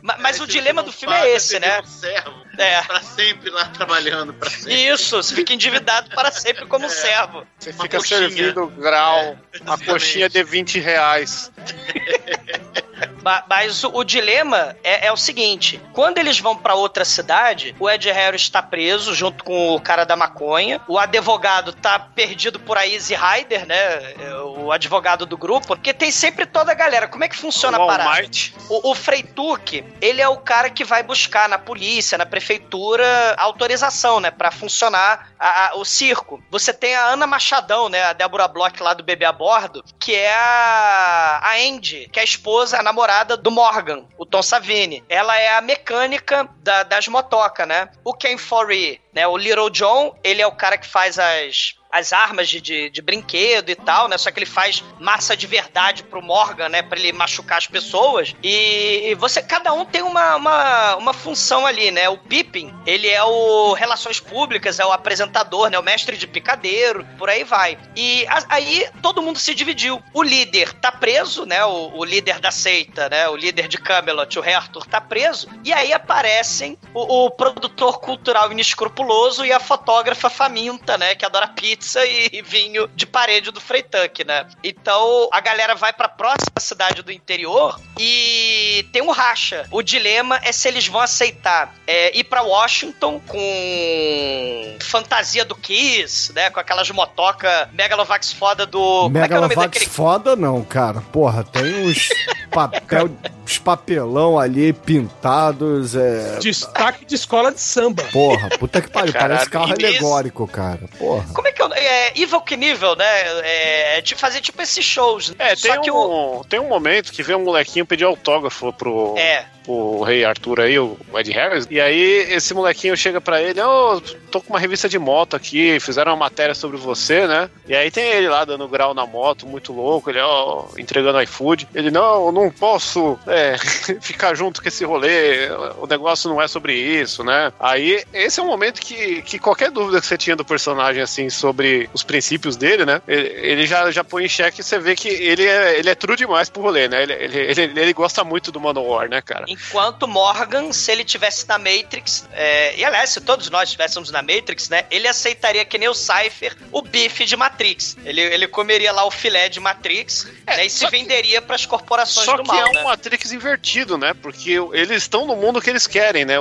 Ma- Mas Aí o dilema do filme é paga, esse, você né? Um servo É. pra sempre lá trabalhando, pra sempre. Isso, você fica endividado para sempre como É. servo. Você Uma fica coxinha. servindo grau, É, uma coxinha de 20 reais. Ma- Mas o, o dilema é, é o seguinte: quando eles vão pra outra cidade, o Ed Harris tá preso junto com o cara da maconha. O advogado tá perdido por aí, Easy Rider, né? O advogado do grupo. Porque tem sempre toda a galera. Como é que funciona a parada? Walmart. O, o Freituque, ele é o cara que vai buscar na polícia, na prefeitura, autorização, né, Pra funcionar a- a- o circo. Você tem a Ana Machadão, né, a Débora Bloch lá do Bebê a Bordo, que é a, a Andy, que é a esposa, a namorada do Morgan, o Tom Savini. Ela é a mecânica da- das motocas, né? O Ken Foree, né, o Little John, ele é o cara que faz as as armas de, de, de brinquedo e tal, né? Só que ele faz massa de verdade pro Morgan, né? Pra ele machucar as pessoas. E, você, cada um tem uma, uma, uma função ali, né? O Pippin, ele é o Relações Públicas, é o apresentador, né? O mestre de picadeiro, por aí vai. E a- aí todo mundo se dividiu. O líder tá preso, né? O, o líder da seita, né? O líder de Camelot, o Rei tá preso. E aí aparecem o, o produtor cultural inescrupuloso e a fotógrafa faminta, né? Que adora pizza e vinho de parede do Freitunk, né? Então a galera vai pra próxima cidade do interior e tem um racha. O dilema é se eles vão aceitar é, ir pra Washington com fantasia do Kiss, né? Com aquelas motoca Megalovax foda do. Como é que é o nome Megalovax daquele foda não, cara. Porra, tem uns papel, uns papelão ali pintados, é... Destaque de escola de samba. Porra, puta que pariu, Caralho, parece carro alegórico, cara. Porra. Como é que é? É Evil Knievel, né? É, de fazer tipo esses shows. É, Só tem que o. um, tem um momento que vem um molequinho pedir autógrafo pro, É. pro rei Arthur aí, o Ed Harris. E aí esse molequinho chega pra ele, ô, tô com uma revista de moto aqui, fizeram uma matéria sobre você, né? E aí tem ele lá dando grau na moto, muito louco, ele, ó, entregando iFood. Ele, não, não posso é, ficar junto com esse rolê, o negócio não é sobre isso, né? Aí esse é um momento que, que qualquer dúvida que você tinha do personagem, assim, sobre os princípios dele, né? Ele, ele já, já põe em xeque e você vê que ele é, ele é true demais pro rolê, né? Ele, ele, ele, ele gosta muito do Manowar, né, cara? Enquanto Morgan, se ele tivesse na Matrix, é, e aliás, se todos nós estivéssemos na Matrix, né, ele aceitaria que nem o Cypher o bife de Matrix. Ele, ele comeria lá o filé de Matrix né, e se só que- venderia para as corporações Só do que mal, é um né? Matrix invertido, né? Porque eles estão no mundo que eles querem, né?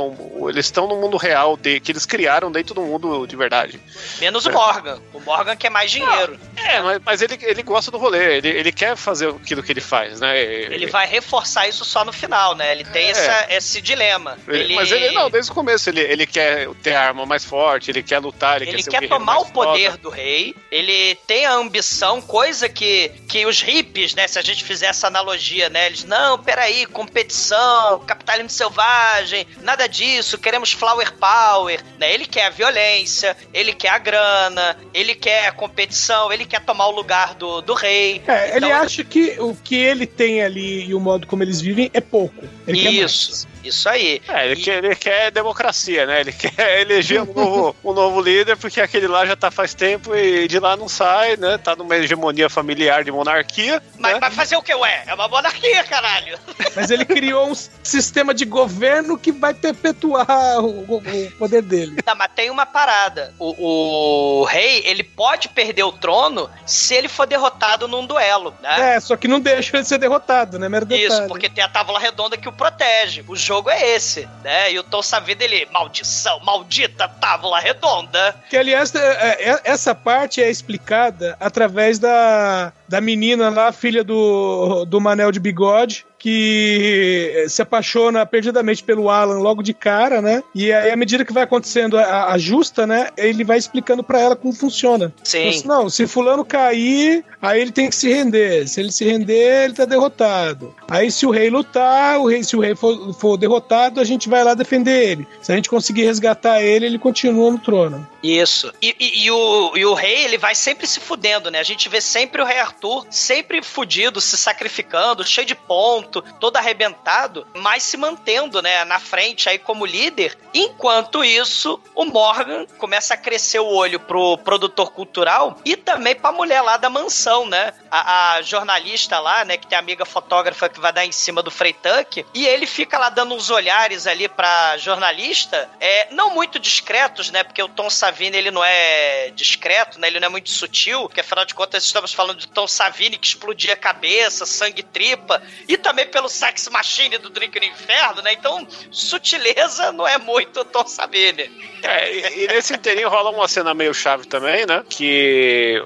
Eles estão no mundo real de, que eles criaram dentro do mundo de verdade. Menos o Morgan. O Morgan quer mais dinheiro. É, mas, mas ele, ele gosta do rolê, ele, ele quer fazer aquilo que ele faz, né? Ele vai reforçar isso só no final, né? Ele tem essa, esse dilema. Ele- Mas ele não, desde o começo ele, ele quer ter a arma mais forte, ele quer lutar, ele, Ele quer ser quer tomar o poder foda. do rei, ele tem a ambição, coisa que, que os hippies, né, se a gente fizer essa analogia, né, eles, não, peraí, competição, capitalismo selvagem, nada disso, queremos flower power, né, ele quer a violência, ele quer a grana, ele quer a competição, ele quer tomar o lugar do, do rei. É, ele Então, acha que o que ele tem ali e o modo como eles vivem é pouco. Ele. Isso, isso aí. É, ele, quer, ele quer democracia, né? Ele quer eleger um novo, um novo líder, porque aquele lá já tá faz tempo e de lá não sai, né? Tá numa hegemonia familiar de monarquia. Mas né? vai fazer o que, ué? É uma monarquia, caralho. Mas ele criou um sistema de governo que vai perpetuar o, o- o poder dele. Não, mas tem uma parada. O, o rei, ele pode perder o trono se ele for derrotado num duelo, né? É, só que não deixa ele ser derrotado, né? Detalhe. Isso, porque tem a tábua redonda que o protege. O jogo é esse, né? E o Tom Savida, ele, maldição, maldita tábua redonda. Que, aliás, é, é, essa parte é explicada através da, da menina lá, filha do, do Manel de Bigode, que se apaixona perdidamente pelo Alan logo de cara, né? E aí, à medida que vai acontecendo a, a justa, né? Ele vai explicando pra ela como funciona. Sim. Então, não, se fulano cair, aí ele tem que se render. Se ele se render, ele tá derrotado. Aí se o rei lutar, o rei, se o rei for, for derrotado, a gente vai lá defender ele. Se a gente conseguir resgatar ele, ele continua no trono. Isso. E, e- e o, e o rei, ele vai sempre se fudendo, né? A gente vê sempre o rei Arthur sempre fudido, se sacrificando, cheio de ponto, todo arrebentado, mas se mantendo, né, na frente aí como líder. Enquanto isso, o Morgan começa a crescer o olho pro produtor cultural e também pra mulher lá da mansão, né? A, a jornalista lá, né, que tem amiga fotógrafa que vai dar em cima do Frei Tuck, e ele fica lá dando uns olhares ali pra jornalista, é, não muito discretos, né, porque o Tom Savini, ele não é discreto, né, ele não é muito sutil, porque afinal de contas estamos falando de Tom Savini que explodia a cabeça, sangue tripa, e também pelo Sex Machine do Drink no Inferno, né, então sutileza não é muito Tom Savini. É, e, e nesse inteirinho rola uma cena meio chave também, né? Que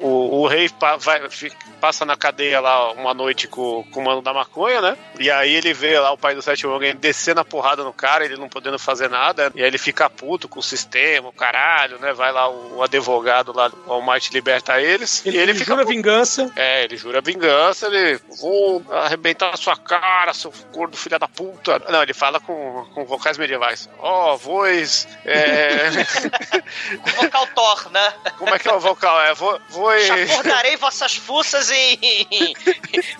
o, o rei vai- fi- passa na cadeia lá uma noite com, com o mano da maconha, né? E aí ele vê lá o pai do Seth Rogen descendo a porrada no cara, ele não podendo fazer nada, e aí ele fica puto com o sistema, o caralho, né? Vai lá o, o advogado lá, o Almighty liberta eles, Ele, e ele, ele fica jura puto. vingança. É, ele jura vingança, ele vou arrebentar a sua cara, seu gordo filho da puta. Não, ele fala com, com vocais medievais. Ó, oh, voz. É... Vocal Thor, né? Como é que é o vocal? É vo, voz. Chacordarei vossas fuças em,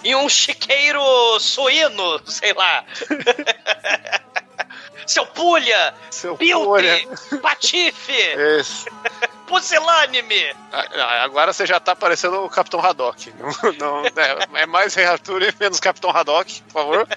em um chiqueiro suíno, sei lá. Seu pulha, Seu folha. patife, Isso. pusilânime. Ah, Agora você já tá parecendo o Capitão Haddock. Não, não- é, é mais Rei Arthur e menos Capitão Haddock, por favor.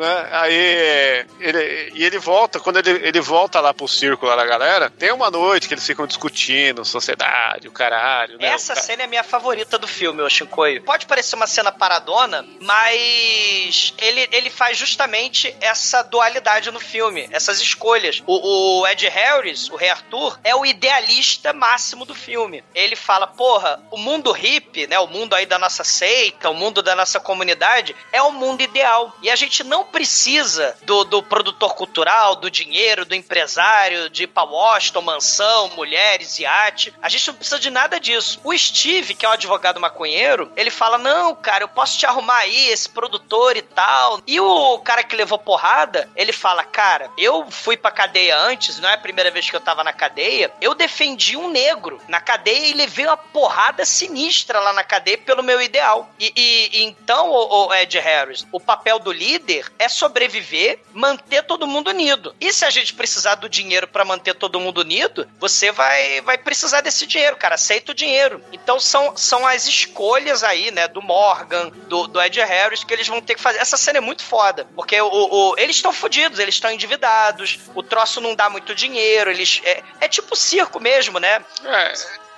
Né? Aí ele, e ele volta, quando ele, ele volta lá pro círculo lá da galera, tem uma noite que eles ficam discutindo sociedade, o caralho. Né? Essa O cena é a minha favorita do filme, ô Shinkoi. Pode parecer uma cena paradona, mas ele, ele faz justamente essa dualidade no filme, essas escolhas. O, o Ed Harris, o Rei Arthur, é o idealista máximo do filme. Ele fala, porra, o mundo hippie, né, o mundo aí da nossa seita, o mundo da nossa comunidade, é o mundo ideal. E a gente não precisa do, do produtor cultural, do dinheiro, do empresário, de ir pra Washington, mansão, mulheres, iate. A gente não precisa de nada disso. O Steve, que é o advogado maconheiro, ele fala: Não, cara, eu posso te arrumar aí esse produtor e tal. E o cara que levou porrada, ele fala: Cara, eu fui pra cadeia antes, não é a primeira vez que eu tava na cadeia. Eu defendi um negro na cadeia e levei uma porrada sinistra lá na cadeia pelo meu ideal. E, e- e então, o, o Ed Harris, o papel do líder é sobreviver, manter todo mundo unido. E se a gente precisar do dinheiro pra manter todo mundo unido, você vai, vai precisar desse dinheiro, cara. Aceita o dinheiro. Então são, são as escolhas aí, né, do Morgan, do, do Ed Harris, que eles vão ter que fazer. Essa cena é muito foda, porque o, o- eles estão fodidos, eles estão endividados, o troço não dá muito dinheiro, eles. É, é tipo circo mesmo, né? É,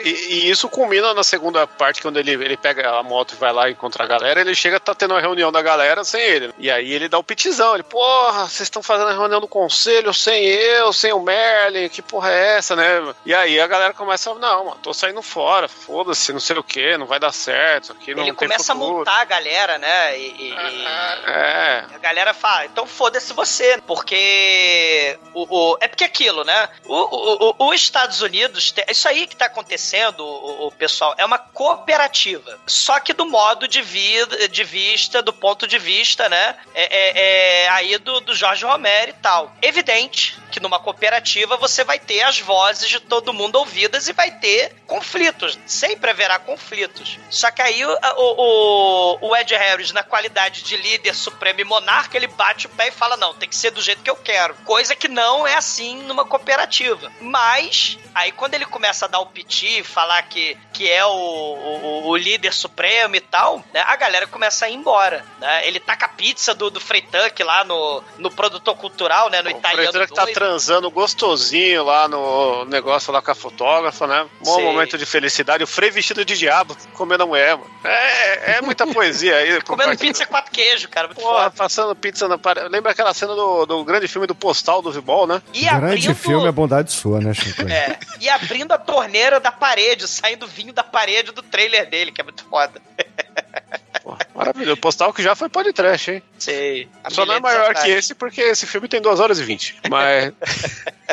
E, e isso culmina na segunda parte, quando ele, ele pega a moto e vai lá encontrar a galera, ele chega tá tendo uma reunião da galera sem ele. E aí ele dá o pitizão, ele, porra, vocês estão fazendo a reunião do conselho sem eu, sem o Merlin, que porra é essa, né? E aí a galera começa a, não, mano, tô saindo fora, foda-se, não sei o que, não vai dar certo, aqui não Ele tem começa a futuro. montar a galera, né? E, e- e- É, a galera fala, então foda-se você, porque o, o- é porque aquilo, né? O, o- o- os Estados Unidos, isso aí que tá acontecendo, o, o pessoal, é uma cooperativa, só que do modo de vida, de vista, do ponto de vista, né? É, é- é aí do, do Jorge Romero e tal. Evidente que numa cooperativa você vai ter as vozes de todo mundo ouvidas e vai ter conflitos, sempre haverá conflitos. Só que aí o, o, o- o Ed Harris, na qualidade de líder supremo e monarca, ele bate o pé e fala: não, tem que ser do jeito que eu quero. Coisa que não é assim numa cooperativa. Mas, aí quando ele começa a dar o piti, falar que, que é o, o, o líder supremo e tal, né, a galera começa a ir embora. Né? Ele taca a pizza do, do Freitag lá no, no produtor cultural, né? No o italiano. Que tá transando gostosinho lá no negócio lá com a fotógrafa, né? Bom Sim. momento de felicidade. O Frei vestido de diabo comendo a mulher, mano. É, é muita poesia aí. Comendo pizza com quatro queijo, cara. Muito Porra, foda. passando pizza na parede. Lembra aquela cena do, do grande filme do Postal do Vibol, né? E Grande abrindo, filme, a bondade sua, né, Chico? é, e abrindo a torneira da parede, saindo vinho da parede do trailer dele, que é muito foda. Porra, maravilhoso. Postal que já foi podcast, hein? Sei. Só não é maior atrás. que esse porque esse filme tem 2 horas e 20. Mas.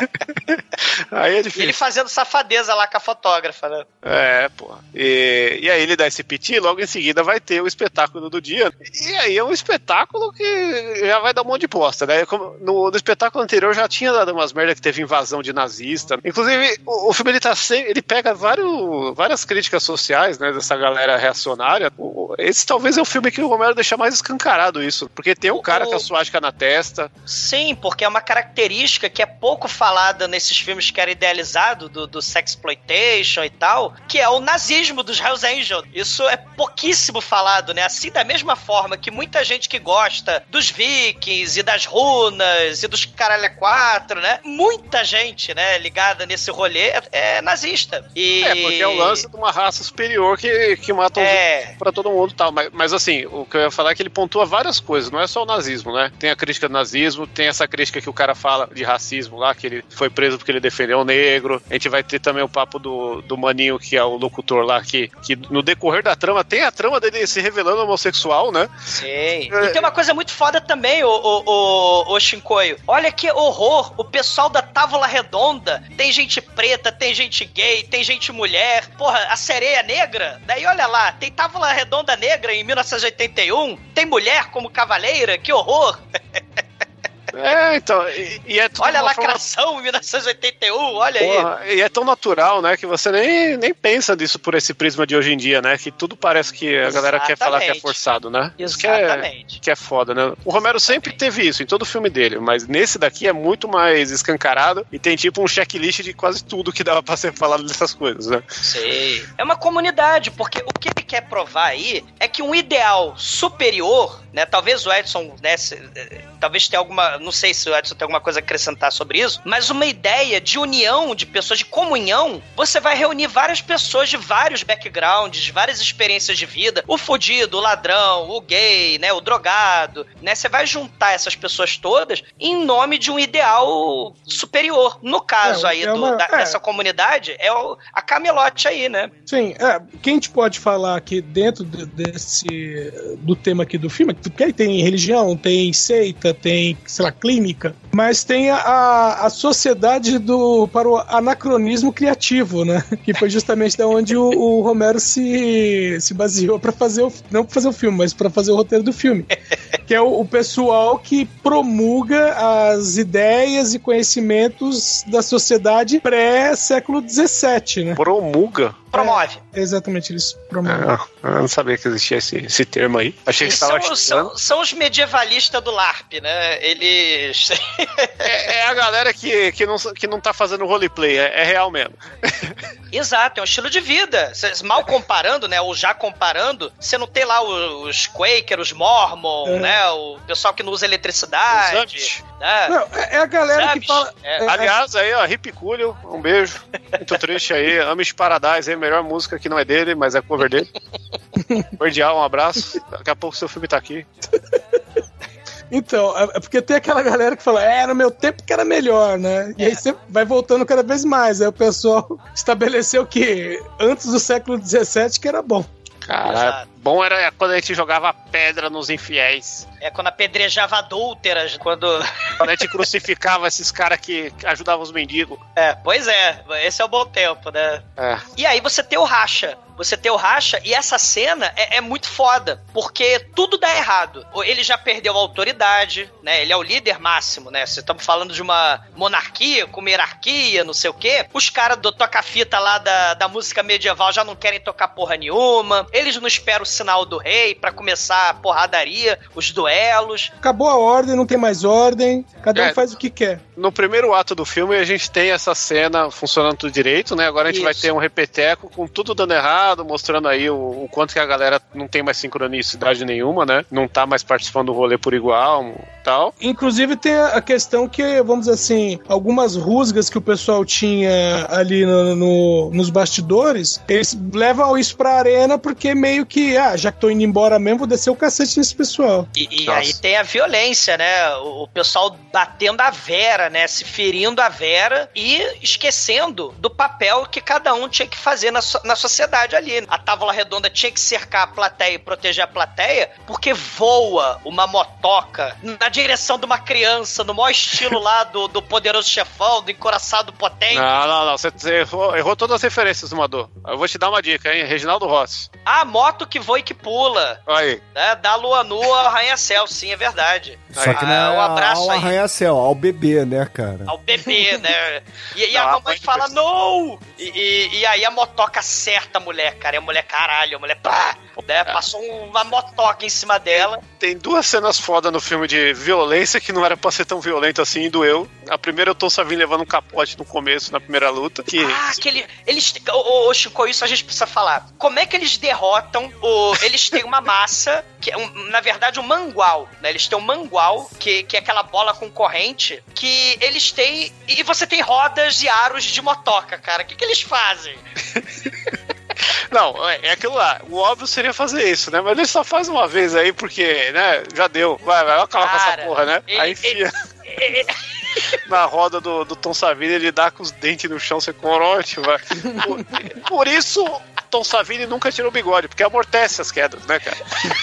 aí é E difícil. ele fazendo safadeza lá com a fotógrafa, né? É, pô. E, e aí ele dá esse piti e logo em seguida vai ter o espetáculo do dia. E aí é um espetáculo que já vai dar um monte de bosta, né? Como no, no espetáculo anterior já tinha dado umas merda que teve invasão de nazista. Inclusive, o, o filme ele tá sem, ele pega vários, várias críticas sociais, né, dessa galera reacionária. O- esse talvez é o filme que o Romero deixa mais escancarado isso, porque tem um O- cara o- com a suástica na testa. Sim, porque é uma característica que é pouco falada nesses filmes que era idealizado do, do sexploitation e tal, que é o nazismo dos Hells Angels. Isso é pouquíssimo falado, né? Assim, da mesma forma que muita gente que gosta dos vikings e das runas e dos caralho quatro, né? Muita gente, né, ligada nesse rolê é, é nazista. E... É, porque é o lance de uma raça superior que, que mata os É, pra todo mundo e tal. Mas, mas assim, o que eu ia falar é que ele pontua várias coisas, não é só o nazismo, né? Tem a crítica do nazismo, tem essa crítica que o cara fala de racismo lá, que ele foi preso porque ele defendeu o negro. A gente vai ter também o papo do, do maninho, que é o locutor lá, que, que no decorrer da trama, tem a trama dele se revelando homossexual, né? Sim. E tem uma coisa muito foda também, o, o, o, o Shinkoio. Olha que horror. O pessoal da Távola Redonda tem gente preta, tem gente gay, tem gente mulher. Porra, a sereia negra. Daí olha lá, tem Távola Redonda negra em 1981. Tem mulher como cavaleira. Que horror. É, então, e, e é tudo Olha a forma- lacração em 1981. Olha aí. Porra, e é tão natural, né, que você nem, nem pensa disso por esse prisma de hoje em dia, né? Que tudo parece que a galera quer falar que é Exatamente. forçado, né? Isso que é, Exatamente. que é foda, né? O Romero sempre teve isso em todo filme dele, mas nesse daqui é muito mais escancarado e tem tipo um checklist de quase tudo que dava pra ser falado dessas coisas, né? Sei. É uma comunidade, porque o que ele quer provar aí é que um ideal superior, né? Talvez o Edson, né? se- eh, talvez tenha alguma. Não sei se o Edson tem alguma coisa a acrescentar sobre isso, mas uma ideia de união de pessoas, de comunhão, você vai reunir várias pessoas de vários backgrounds, de várias experiências de vida. O fudido, o ladrão, o gay, né? O drogado, né? Você vai juntar essas pessoas todas em nome de um ideal superior. No caso É, aí é do- uma- da- é. dessa comunidade, é o, a camelote aí, né? Sim, é, quem gente pode falar aqui dentro de- desse do tema aqui do filme, porque aí tem religião, tem seita, tem, sei lá, clínica, mas tem a, a sociedade do para o anacronismo criativo, né? Que foi justamente da onde o, o Romero se, se baseou para fazer o não pra fazer o filme, mas para fazer o roteiro do filme. Que é o, o pessoal que promulga as ideias e conhecimentos da sociedade pré-século XVII, né? Promulga. Promove. Exatamente, eles promovem. Ah, eu não sabia que existia esse, esse termo aí. Achei que estava são, são, são os medievalistas do LARP, né? Ele, É, é a galera que, que, não, que não tá fazendo roleplay, é, é real mesmo. Exato, é um estilo de vida. Cês- mal comparando, né? Ou já comparando, você não tem lá os, os Quaker, os Mormon, É. né? O pessoal que não usa eletricidade. Né? Não, é é a galera que fala. É. é- Aliás, aí, ó, Hip Coolio, um beijo. Muito triste aí. Amish Paradise aí, melhor música que não é dele, mas é cover dele. Cordial, um abraço. Daqui a pouco seu filme tá aqui. Então, é é porque tem aquela galera que fala, é, no meu tempo que era melhor, né? E aí você vai voltando cada vez mais. Aí o pessoal estabeleceu que antes do século XVII que era bom. Cara, Exato. Bom era quando a gente jogava pedra nos infiéis. É quando apedrejava adúlteras, quando. Quando a gente crucificava esses caras que ajudavam os mendigos. É, pois é, esse é o bom tempo, né? É. E aí você tem o racha. Você tem o racha e essa cena é, é muito foda, porque tudo dá errado. Ele já perdeu a autoridade, né? Ele é o líder máximo, né? Se estamos falando de uma monarquia com uma hierarquia, não sei o quê. Os caras do toca-fita lá da, da música medieval já não querem tocar porra nenhuma. Eles não esperam o sinal do rei pra começar a porradaria, os duelos. Acabou a ordem, não tem mais ordem, cada um É. faz o que quer. No primeiro ato do filme, a gente tem essa cena funcionando tudo direito, né? Agora a gente vai Isso. ter um repeteco com tudo dando errado, mostrando aí o, o quanto que a galera não tem mais sincronicidade nenhuma, né? Não tá mais participando do rolê por igual tal. Inclusive tem a a questão que, vamos dizer assim, algumas rusgas que o pessoal tinha ali no, no- nos bastidores, eles levam isso pra arena porque meio que, ah, já que tô indo embora mesmo, vou descer o cacete nesse pessoal. E, e aí tem a violência, né? O, o pessoal batendo a Vera, né? Se ferindo a Vera e esquecendo do papel que cada um tinha que fazer na, so- na sociedade ali. A Távola Redonda tinha que cercar a plateia e proteger a plateia, porque voa uma motoca na direção de uma criança, no maior estilo lá do, do poderoso chefão, do encoraçado potente. Não, não, não. Você, você errou, errou todas as referências, Mador. Eu vou te dar uma dica, hein? Reginaldo Rossi. A moto que voa e que pula. Aí. Né? Da lua nua ao arranha-céu, sim, é verdade. Só que Ah, não é um abraço ao aí. arranha-céu, ao bebê, né, cara? ao bebê, né? E, e Não, a mamãe mãe fala, não! E, e- e aí a motoca acerta a mulher, cara. E a mulher, caralho, a mulher, pá! Né? Passou uma motoca em cima dela. Tem duas cenas foda no filme de violência que não era pra ser tão violento assim e doeu. A primeira eu tô Savin levando um capote no começo, na primeira luta. Que Ah, aquele. Eles. Ô, ô, ô, Chico, isso a gente precisa falar. Como é que eles derrotam o. Eles têm uma massa, que é, um- na verdade, um mangual, né? Eles têm um mangual, que, que é aquela bola com corrente, que eles têm. E você tem rodas e aros de motoca, cara. O que, que eles fazem? Não, é, é aquilo lá. O óbvio seria fazer isso, né? Mas ele só faz uma vez aí porque, né? Já deu. Vai, vai acabar com essa porra, né? ele- aí enfia na roda do, do Tom Savini, ele dá com os dentes no chão, você corote, vai. Por, por isso, Tom Savini nunca tirou o bigode, porque amortece as quedas, né, cara?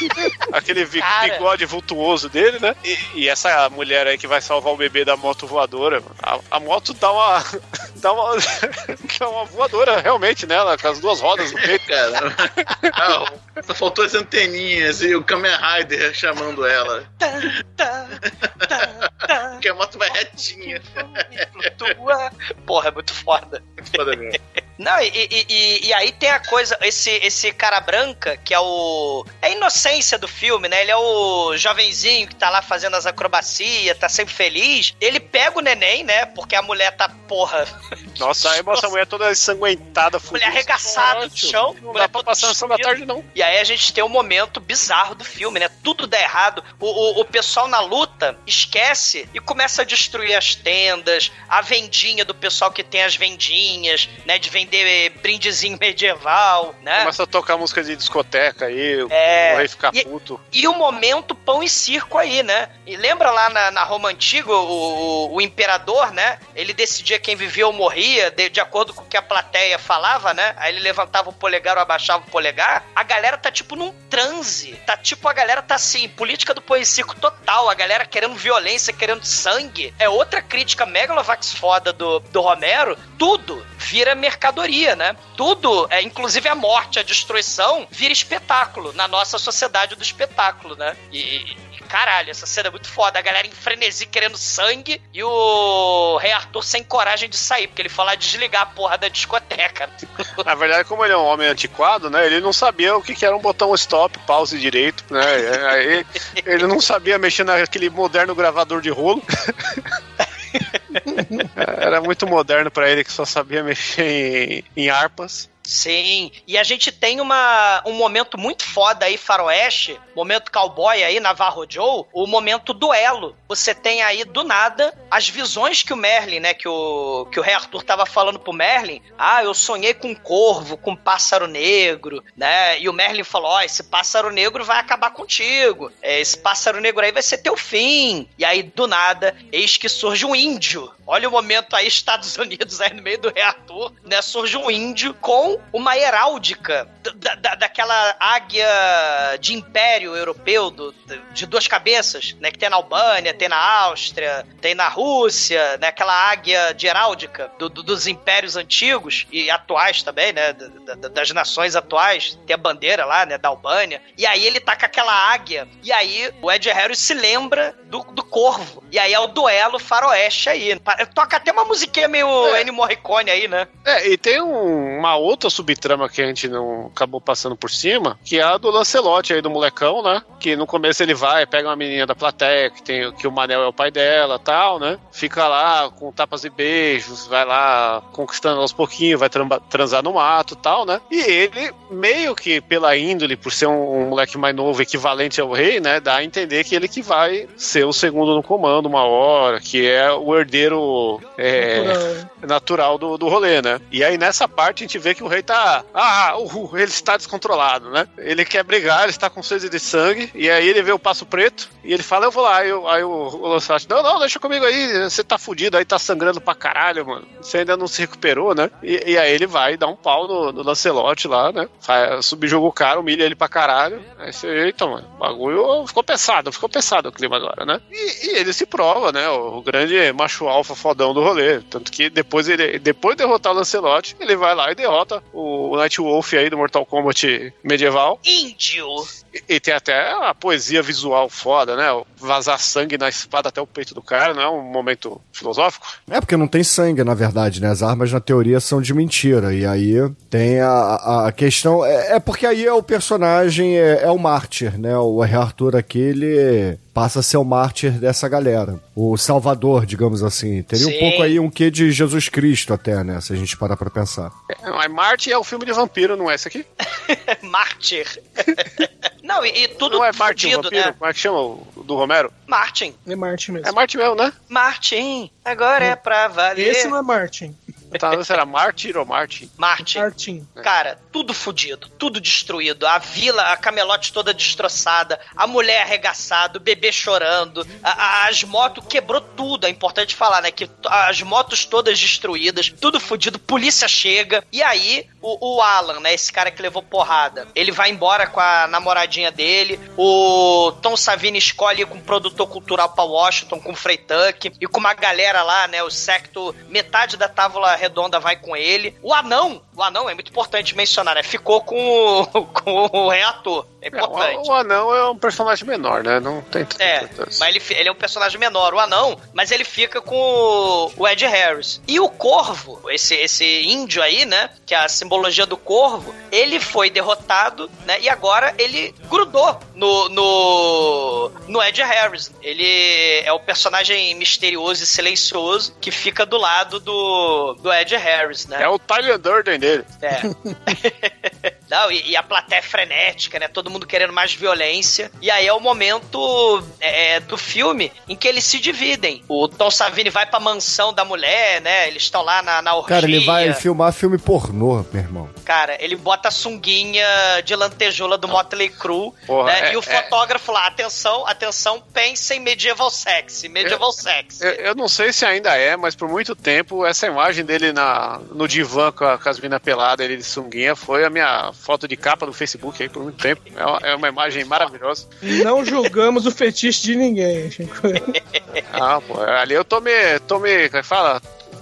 Aquele Cara. bigode vultuoso dele, né? E, e essa mulher aí que vai salvar o bebê da moto voadora, a, a moto dá uma. Dá uma. dá uma voadora realmente nela, com as duas rodas no peito. Cara, não, só faltou as anteninhas e o Kamen Rider chamando ela. Porque a moto vai retinha. Porra, é muito foda. Foda mesmo. Não, e, e- e- e aí tem a coisa, esse, esse cara branca, que é o. É a inocência do filme, né? Ele é o jovenzinho que tá lá fazendo as acrobacias, tá sempre feliz. Ele pega o neném, né? Porque a mulher tá, porra. Nossa, aí mostra a mulher toda ensanguentada, Mulher arregaçada no chão. Não mulher dá pra passar sessão da tarde, não. E aí a gente tem um momento bizarro do filme, né? Tudo dá errado. O, o, o pessoal na luta esquece e começa a destruir as tendas, a vendinha do pessoal que tem as vendinhas, né? De vender brindezinho medieval, né? Começa a tocar música de discoteca aí, o- É. o rei fica E- puto. E o momento pão e circo aí, né? E lembra lá na, na Roma Antiga, o, o, o imperador, né? Ele decidia quem vivia ou morria, de, de acordo com o que a plateia falava, né? Aí ele levantava o polegar ou abaixava o polegar. A galera tá tipo num transe. Tá tipo, a galera tá assim, política do pão circo total. A galera querendo violência, querendo sangue. É outra crítica megalovax foda do, do Romero. Tudo vira mercadoria, né? Tudo, é, inclusive a morte, a destruição, vira espetáculo na nossa sociedade do espetáculo, né? E, caralho, essa cena é muito foda. A galera em frenesi querendo sangue e o Rei Arthur sem coragem de sair, porque ele lá desligar a porra da discoteca. Na verdade, como ele é um homem antiquado, né? Ele não sabia o que que era um botão stop, pause direito, né? Aí, ele não sabia mexer naquele moderno gravador de rolo. Era muito moderno pra ele que só sabia mexer em, em harpas. Sim, e a gente tem uma, um momento muito foda aí, faroeste, momento cowboy aí, Navarro Joe, o momento duelo. Você tem aí, do nada, as visões que o Merlin, né, que o, que o rei Arthur tava falando pro Merlin, ah, eu sonhei com um corvo, com um pássaro negro, né, e o Merlin falou, ó, oh, esse pássaro negro vai acabar contigo, é, esse pássaro negro aí vai ser teu fim. E aí, do nada, eis que surge um índio. Olha o momento aí, Estados Unidos aí no meio do rei Arthur, né, surge um índio com uma heráldica da, da, daquela águia de império europeu do, de duas cabeças, né? Que tem na Albânia, tem na Áustria, tem na Rússia, né? Aquela águia de heráldica do, do, dos impérios antigos e atuais também, né? das nações atuais. Tem a bandeira lá, né? Da Albânia. E aí ele tá com aquela águia. E aí o Ed Harris se lembra do, do corvo. E aí é o duelo faroeste aí. Toca até uma musiquinha meio é. Ennio Morricone aí, né? É, e tem um, uma outra subtrama que a gente não acabou passando por cima, que é a do Lancelote aí, do molecão, né? Que no começo ele vai, pega uma menina da plateia, que, tem, que o Manel é o pai dela tal, né? Fica lá com tapas e beijos, vai lá conquistando aos pouquinhos, vai transar no mato tal, né? E ele, meio que pela índole, por ser um, um moleque mais novo, equivalente ao rei, né? Dá a entender que ele que vai ser o segundo no comando uma hora, que é o herdeiro é, natural, natural do, do rolê, né? E aí nessa parte a gente vê que o rei tá. Ah, ele está descontrolado, né? Ele quer brigar, ele está com sede de sangue, e aí ele vê o passo preto e ele fala: Eu vou lá. Aí, aí o, o Lancelot, não, não, deixa comigo aí, você tá fudido aí, tá sangrando pra caralho, mano. Você ainda não se recuperou, né? E, e aí ele vai dar um pau no, no Lancelot lá, né? subjuga o cara, humilha ele pra caralho. Aí você, eita, mano, o bagulho ficou pesado, ficou pesado o clima agora, né? E, e ele se prova, né? O, o grande macho alfa fodão do rolê. Tanto que depois ele, depois de derrotar o Lancelot, ele vai lá e derrota o Night Wolf aí do Mortal Kombat medieval. Índio! E, tem até a poesia visual foda, né? Vazar sangue na espada até o peito do cara, não é um momento filosófico? É, porque não tem sangue, na verdade, né? As armas, na teoria, são de mentira. E aí tem a, a questão. É, é porque aí é o personagem, é, é o mártir, né? O Arthur aqui, ele passa a ser o mártir dessa galera. O salvador, digamos assim. Teria Sim. um pouco aí um quê de Jesus Cristo até, né? Se a gente parar pra pensar. É, mas Marte é o filme de vampiro, não é esse aqui? mártir. não, e, e, tudo Não é Marte vampiro? Né? Como é que chama o do Romero? Martin. É Martin mesmo. É Martin mesmo, né? Martin, agora é pra valer. Esse não é Martin. Tá, será Martin ou Martin? Martin. Martin. Cara, tudo fodido, tudo destruído. A vila, a camelote toda destroçada, a mulher arregaçada, o bebê chorando, a, a, as motos quebrou tudo. É importante falar, né? Que as motos todas destruídas, tudo fodido, polícia chega. E aí, o, o, Alan, né? Esse cara que levou porrada, ele vai embora com a namoradinha dele. O Tom Savini escolhe com um produtor cultural pra Washington, com o Frey Tuck, e com uma galera lá, né? O secto, metade da tábua redonda vai com ele. O anão, o anão é muito importante mencionar, né? Ficou com o, com o reator. É importante. É, o, o, anão é um personagem menor, né? Não tem tanta É, mas ele, ele é um personagem menor, o anão, mas ele fica com o, Ed Harris. E o corvo, esse, esse índio aí, né? Que é a simbologia do corvo, ele foi derrotado, né? E agora ele grudou no, no, no Ed Harris. Ele é o personagem misterioso e silencioso que fica do lado do, do Ed Harris, né? É o Tyler Durden dele. É. Não, e, e, a plateia é frenética, né? Todo mundo querendo mais violência. E aí é o momento é, é, do filme em que eles se dividem. O Tom Savini vai pra mansão da mulher, né? Eles estão lá na, na orgia. Cara, ele vai filmar filme pornô, meu irmão. Cara, ele bota a sunguinha de lantejoula do Motley Crue, Porra, né? É, e o é. fotógrafo lá, atenção, atenção, pense em medieval sex, medieval eu, sex. Eu, eu, não sei se ainda é, mas por muito tempo essa imagem dele na, no divã com a, com as minas peladas, ele de sunguinha, foi a minha foto de capa do Facebook aí por muito tempo. É uma, é uma imagem maravilhosa. Não julgamos o fetiche de ninguém, Chico. ah, pô, ali eu tô me. Tô me como é que fala?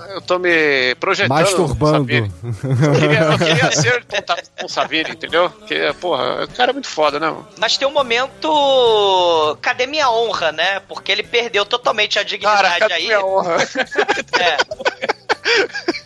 eu tô me projetando. Masturbando. Savini. Eu queria, eu queria ser contato com o Savini, entendeu? Porque, porra, o cara é muito foda, né? mano? Mas tem um momento. Cadê minha honra, né? Porque ele perdeu totalmente a dignidade Cara, cadê aí. minha honra? É.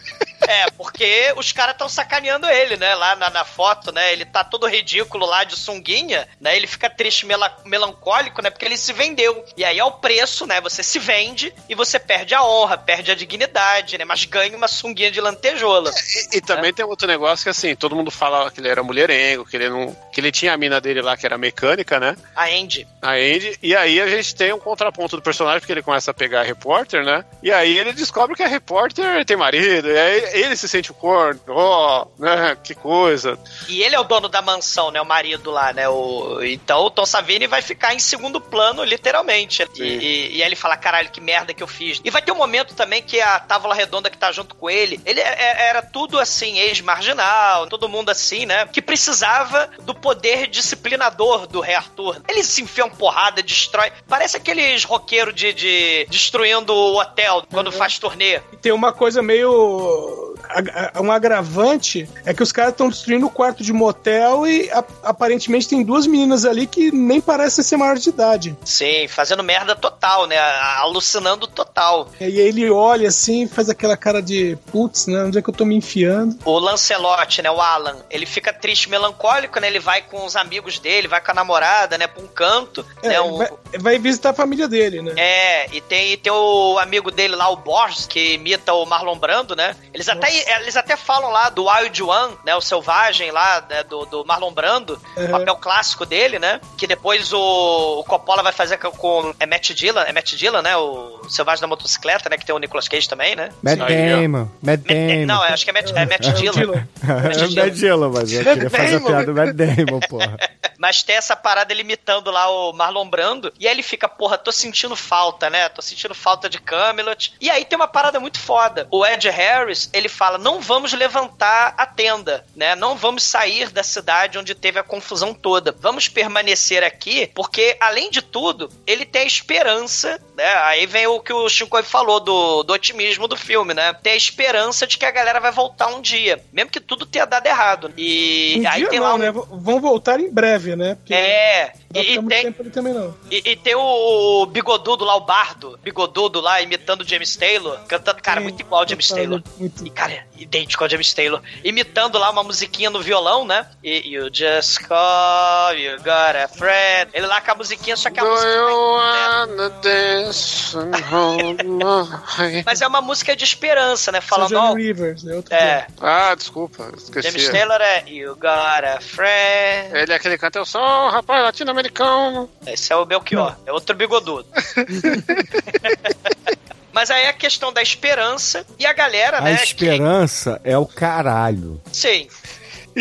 É, porque os caras estão sacaneando ele, né? Lá na, na foto, né? Ele tá todo ridículo lá de sunguinha, né? Ele fica triste, mela- melancólico, né? Porque ele se vendeu. E aí é o preço, né? Você se vende e você perde a honra, perde a dignidade, né? Mas ganha uma sunguinha de lantejola. E, e também tem outro negócio que, assim, todo mundo fala que ele era mulherengo, que ele não. que ele tinha a mina dele lá que era mecânica, né? A Andy. A Andy. E aí a gente tem um contraponto do personagem, porque ele começa a pegar a repórter, né? E aí ele descobre que a repórter tem marido. E aí ele se sente o corno. Ó, né? Que coisa. E ele é o dono da mansão, né? O marido lá, né? O... Então o Tom Savini vai ficar em segundo plano, literalmente. E, e- e aí ele fala, caralho, que merda que eu fiz. E vai ter um momento também que a Távola Redonda que tá junto com ele, ele é- é- era tudo assim, ex-marginal, todo mundo assim, né? Que precisava do poder disciplinador do rei Arthur. Ele se enfia uma porrada, destrói. Parece aqueles roqueiros de, de destruindo o hotel quando faz turnê. E tem uma coisa meio. Um agravante é que os caras estão destruindo o quarto de motel e a- aparentemente tem duas meninas ali que nem parecem ser maior de idade. Sim, fazendo merda total, né? Alucinando total. E aí ele olha assim, faz aquela cara de putz, né? Onde é que eu tô me enfiando? O Lancelot, né, o Alan, ele fica triste, melancólico, né? Ele vai com os amigos dele, vai com a namorada, né, pra um canto, É, né? um- vai, vai visitar a família dele, né? É, e tem, e tem o amigo dele lá, o Borges, que imita o Marlon Brando, né? Eles até, eles até falam lá do Wild One, né? O selvagem lá, né, do, do Marlon Brando, Uhum. papel clássico dele, né? Que depois o, o Coppola vai fazer com, com é Matt Dillon, é Matt Dillon, né? O selvagem da motocicleta, né? Que tem o Nicolas Cage também, né? Matt. Damon. Matt Damon. Não, acho que é Matt, é Matt Dillon. Dillon. É Matt Dillon, mas eu queria fazer a piada do Matt Damon, porra. Mas tem essa parada ele imitando lá o Marlon Brando. E aí ele fica, porra, tô sentindo falta, né? Tô sentindo falta de Camelot. E aí tem uma parada muito foda. O Ed Harris, ele fala: não vamos levantar a tenda, né? Não vamos sair da cidade onde teve a confusão toda. Vamos permanecer aqui, porque, além de tudo, ele tem a esperança, né? Aí vem o que o Chico falou do, do otimismo do filme, né? Tem a esperança de que a galera vai voltar um dia. Mesmo que tudo tenha dado errado. E Um aí dia tem não, lá um... né? Vão voltar em breve, né? Porque É, e, e muito tem, tempo ali também não. e, e tem o bigodudo lá, o bardo, bigodudo lá, imitando o James Taylor, cantando, cara, Sim, muito igual ao James Taylor. muito. E, cara, idêntico ao James Taylor. Imitando lá uma musiquinha no violão, né? E You just call, you got a friend. Ele lá com a musiquinha, só que a Do música. my... Mas é uma música de esperança, né? Falando, ó. Rivers, é outro É, Ah, desculpa, esqueci. James Taylor é You got a friend. Ele é aquele que canta, eu sou um rapaz latino-americano. Esse é o Belchior, é outro bigodudo. Mas aí é a questão da esperança e a galera, A né? que- esperança é o caralho. Sim.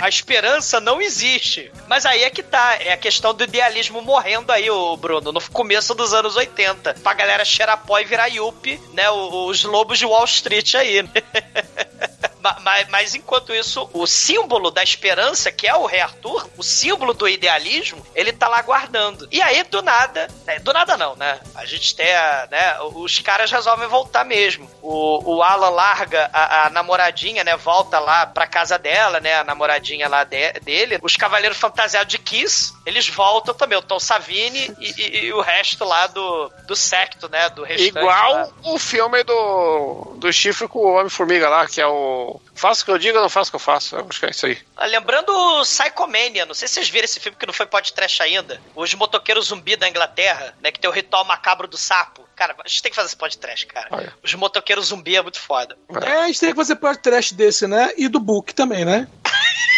A esperança não existe. Mas aí é que tá. É a questão do idealismo morrendo aí, o Bruno, no começo dos anos 80. Pra galera cheirar pó e virar yuppie, né? Os lobos de Wall Street aí, né? Ma- Mas, mas enquanto isso, o símbolo da esperança, que é o Rei Arthur, o símbolo do idealismo, ele tá lá guardando. E aí, do nada, né, do nada não, né? A gente tem a, né? Os caras resolvem voltar mesmo. O, o Alan larga a, a namoradinha, né? Volta lá pra casa dela, né? A namoradinha lá de- dele. Os cavaleiros fantasiados de Kiss, eles voltam também. O Tom Savini e, e- e o resto lá do, do secto, né? Do restante. lá. Igual o filme do, do chifre com o Homem-Formiga lá, que é o Faço o que eu digo, não faço o que eu faço. Eu acho que é isso aí. Ah, Lembrando o Psychomania, não sei se vocês viram esse filme que não foi podcast ainda. Os motoqueiros zumbi da Inglaterra, né? Que tem o ritual macabro do sapo. Cara, a gente tem que fazer esse podcast, cara. Olha. Os motoqueiros zumbi é muito foda. É, a gente tem que fazer trash desse, né? E do book também, né?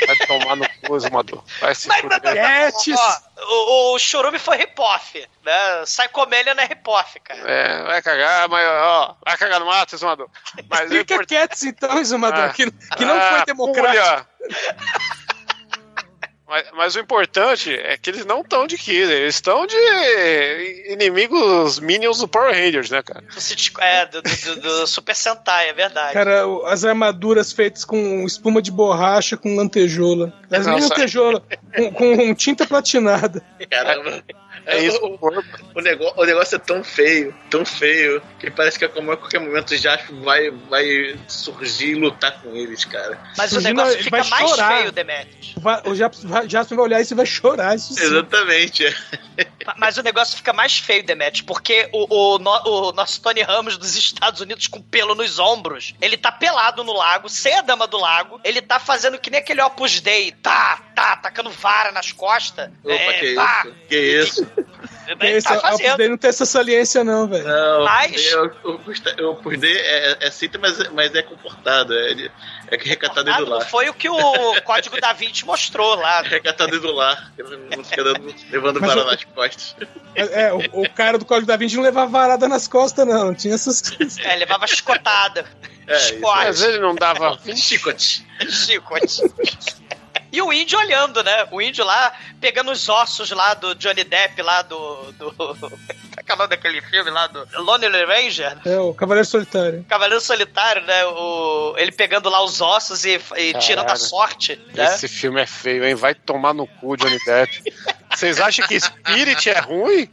Vai tomar no cu, Zumador. Vai se Mas, fuder. O, o Churume foi rip-off, né? Psychomania não é rip-off, cara. É, vai cagar, mas ó, vai cagar no mato, Zumador. Mas o Explica importante- Cats então, Exumador, Ah. que, que não Ah, foi democrático. Mas, mas o importante é que eles não estão de Killer, eles estão de inimigos minions do Power Rangers, né, cara? É, do, do- do- do Super Sentai, é verdade. Cara, o- as armaduras feitas com espuma de borracha com lantejoula. As Nossa. minhas lantejoula com, com tinta platinada. Caramba. É isso. O, o, o negócio, o negócio é tão feio, tão feio, que parece que a qualquer momento o Jasper vai, vai surgir e lutar com eles, cara. Mas o Surgindo, negócio ele fica vai mais chorar. feio, Demetrius. Vai- O Jasper vai, Jasper vai olhar isso e vai chorar. Isso. Exatamente. Mas o negócio fica mais feio, Demet, porque o, o, no- o nosso Tony Ramos dos Estados Unidos com pelo nos ombros, ele tá pelado no lago, sem a dama do lago, ele tá fazendo que nem aquele Opus Dei, tá, tá, tacando vara nas costas. Opa, é, que tá, isso? Que isso? Esse, tá a- a fazendo. Opus Dei não tem essa saliência, não, velho. Não, Mas- o Opus o Dei é, é cinta, mas, é- mas é comportado. É, é que recatado do lar. foi o que o Código da Vinci mostrou lá. Recatado do lar. Ele Não fica dando- levando vara o- nas costas. É, é, o, o cara do Código da Vinci não levava varada nas costas, não. Não tinha essas coisas. É, levava chicotada. É. Mas ele não dava. Chicote. Chicote. E o índio olhando, né? O índio lá pegando os ossos lá do Johnny Depp, lá do. do... Como é que é o nome daquele filme lá do Lonely Ranger? É, o Cavaleiro Solitário. Cavaleiro Solitário, né? O... Ele pegando lá os ossos e, e tirando a sorte. Né? Esse filme é feio, hein? Vai tomar no cu, Johnny Depp. Vocês acham que Spirit é ruim?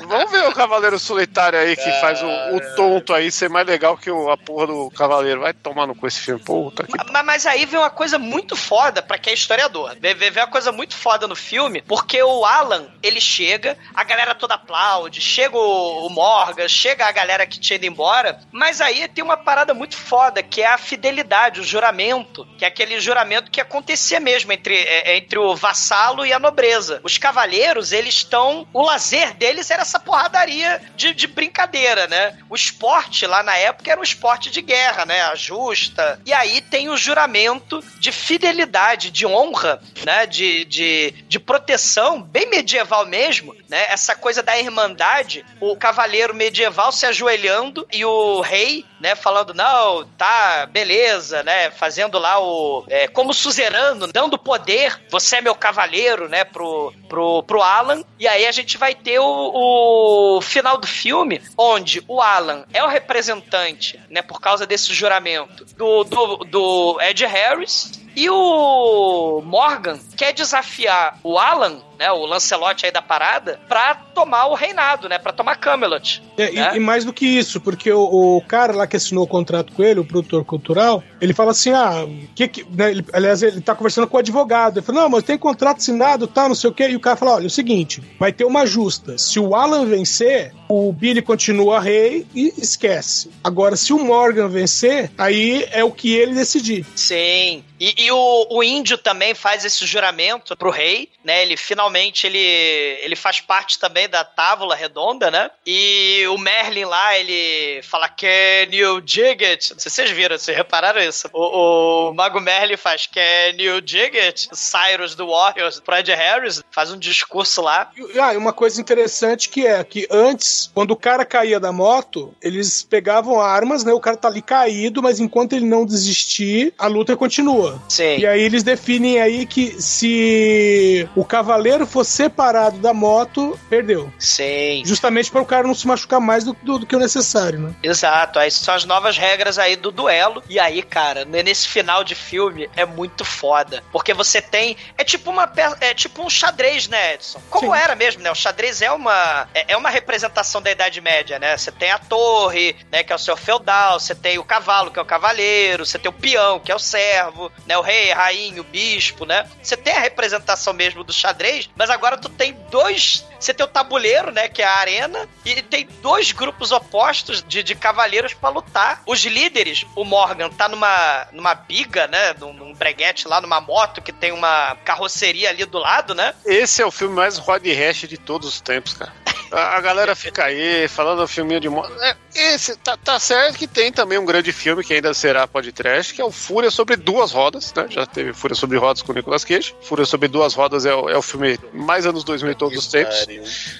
Vamos ver o Cavaleiro Solitário aí que faz o, o tonto aí ser mais legal que o, a porra do Cavaleiro. Vai tomar no cu esse filme, puta que. Mas, mas aí vem uma coisa muito foda pra quem é historiador. Vem, vem uma coisa muito foda no filme, porque o Alan, ele chega, a galera toda aplaude, chega o, o Morgan, chega a galera que tinha ido embora, mas aí tem uma parada muito foda, que é a fidelidade, o juramento, que é aquele juramento que acontecia mesmo entre, é, entre o vassalo e a nobreza. Os cavaleiros, eles estão. O lazer deles era essa porradaria de, de brincadeira, né? O esporte lá na época era um esporte de guerra, né? A justa. E aí tem o juramento de fidelidade, de honra, né? De, de, de proteção, bem medieval mesmo, né? Essa coisa da irmandade, o cavaleiro medieval se ajoelhando e o rei, né? Falando, não, tá, beleza, né? Fazendo lá o. é, como suzerano, dando poder, você é meu cavaleiro, né? Pro, pro, pro Alan. E aí a gente vai ter o, o final do filme, onde o Alan é o representante, né? Por causa desse juramento, do, do, do Ed Harris. E o Morgan quer desafiar o Alan, né, o Lancelot aí da parada, pra tomar o reinado, né, pra tomar Camelot. É, e- né? e, mais do que isso, porque o, o cara lá que assinou o contrato com ele, o produtor cultural, ele fala assim: ah, que que. né, ele- aliás, ele tá conversando com o advogado. Ele fala: não, mas tem contrato assinado, tá, não sei o quê. E o cara fala: olha, é o seguinte, vai ter uma justa. Se o Alan vencer, o Billy continua rei e esquece. Agora, se o Morgan vencer, aí é o que ele decidir. Sim. E, e o, o índio também faz esse juramento pro rei, né? Ele finalmente ele, ele faz parte também da tábula redonda, né? E o Merlin lá, ele fala Can you dig it? Não sei se vocês viram, vocês repararam isso. O, o Mago Merlin faz Can you dig it? Cyrus do Warriors, Fred Harris, faz um discurso lá. Ah, e uma coisa interessante que é que antes, quando o cara caía da moto, eles pegavam armas, né? O cara tá ali caído, mas enquanto ele não desistir, a luta continua. Sim. E aí eles definem aí que se o cavaleiro for separado da moto, perdeu. Sim. Justamente para o cara não se machucar mais do, do- do que o necessário, né? Exato, aí são as novas regras aí do duelo. E aí, cara, nesse final de filme é muito foda. Porque você tem. É tipo uma é tipo um xadrez, né, Edson? Como Sim. era mesmo, né? O xadrez é uma, é é uma representação da Idade Média, né? Você tem a torre, né? Que é o seu feudal, você tem o cavalo, que é o cavaleiro, você tem o peão, que é o servo, né? O rei, a rainha, o bispo, né? Você tem a representação mesmo do xadrez, mas agora tu tem dois. Você tem o tabuleiro, né? Que é a arena, e tem dois grupos opostos de, de cavaleiros pra lutar. Os líderes, o Morgan tá numa, numa biga, né? Num, num breguete lá, numa moto que tem uma carroceria ali do lado, né? Esse é o filme mais Rod Hash de todos os tempos, cara. A, a galera fica aí falando filminho de moto. É, esse tá, tá certo que tem também um grande filme que ainda será podcast, que é o Fúria sobre duas rodas, né? Já teve Fúria sobre rodas com o Nicolas Cage. Fúria sobre duas rodas é o, é o filme mais anos 2000 de todos os tempos.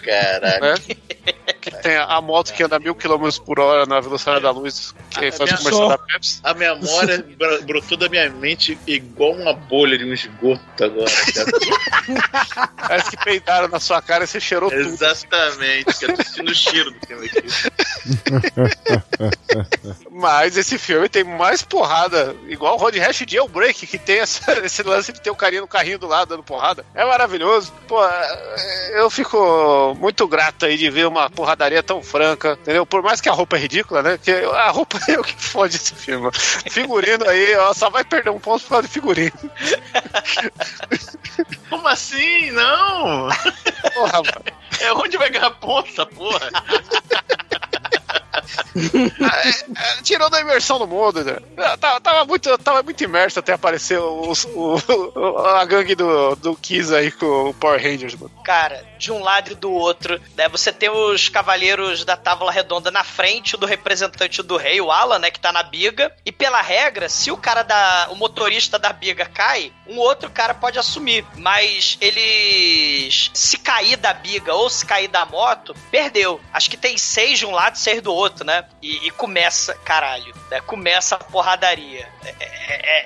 Caralho. Né? Que tem a, a moto que anda mil quilômetros por hora na velocidade da luz, que A faz minha- comercial da Pepsi. A memória bro- brotou da minha mente igual uma bolha de um esgoto agora. Parece que peidaram na sua cara e você cheirou tudo. Exatamente, que eu tô sentindo o cheiro do filme aqui. Mas esse filme tem mais porrada, igual o Road Rash Jailbreak, que tem essa- esse lance de ter o carinha no carrinho do lado dando porrada. É maravilhoso. Pô, eu fico muito grato aí de ver uma porradaria tão franca, entendeu? Por mais que a roupa é ridícula, né? Que a roupa é o que fode esse filme. Figurino aí, ó, só vai perder um ponto por causa de figurino. Como assim? Não! Porra, mano. É onde vai ganhar ponto essa porra? É, é, tirou da imersão no mundo, né? Eu Tava, tava muito, tava muito imerso até aparecer os- o- a gangue do, do Kiss aí com o Power Rangers, mano. Cara, de um lado e do outro, né? Você tem os cavaleiros da Távola Redonda na frente do representante do rei, o Alan, né? Que tá na biga. E pela regra, se o cara da. o motorista da biga cai, um outro cara pode assumir. Mas eles. Se cair da biga ou se cair da moto, perdeu. Acho que tem seis de um lado e seis do outro, né? E, e começa, caralho, né? Começa a porradaria. É,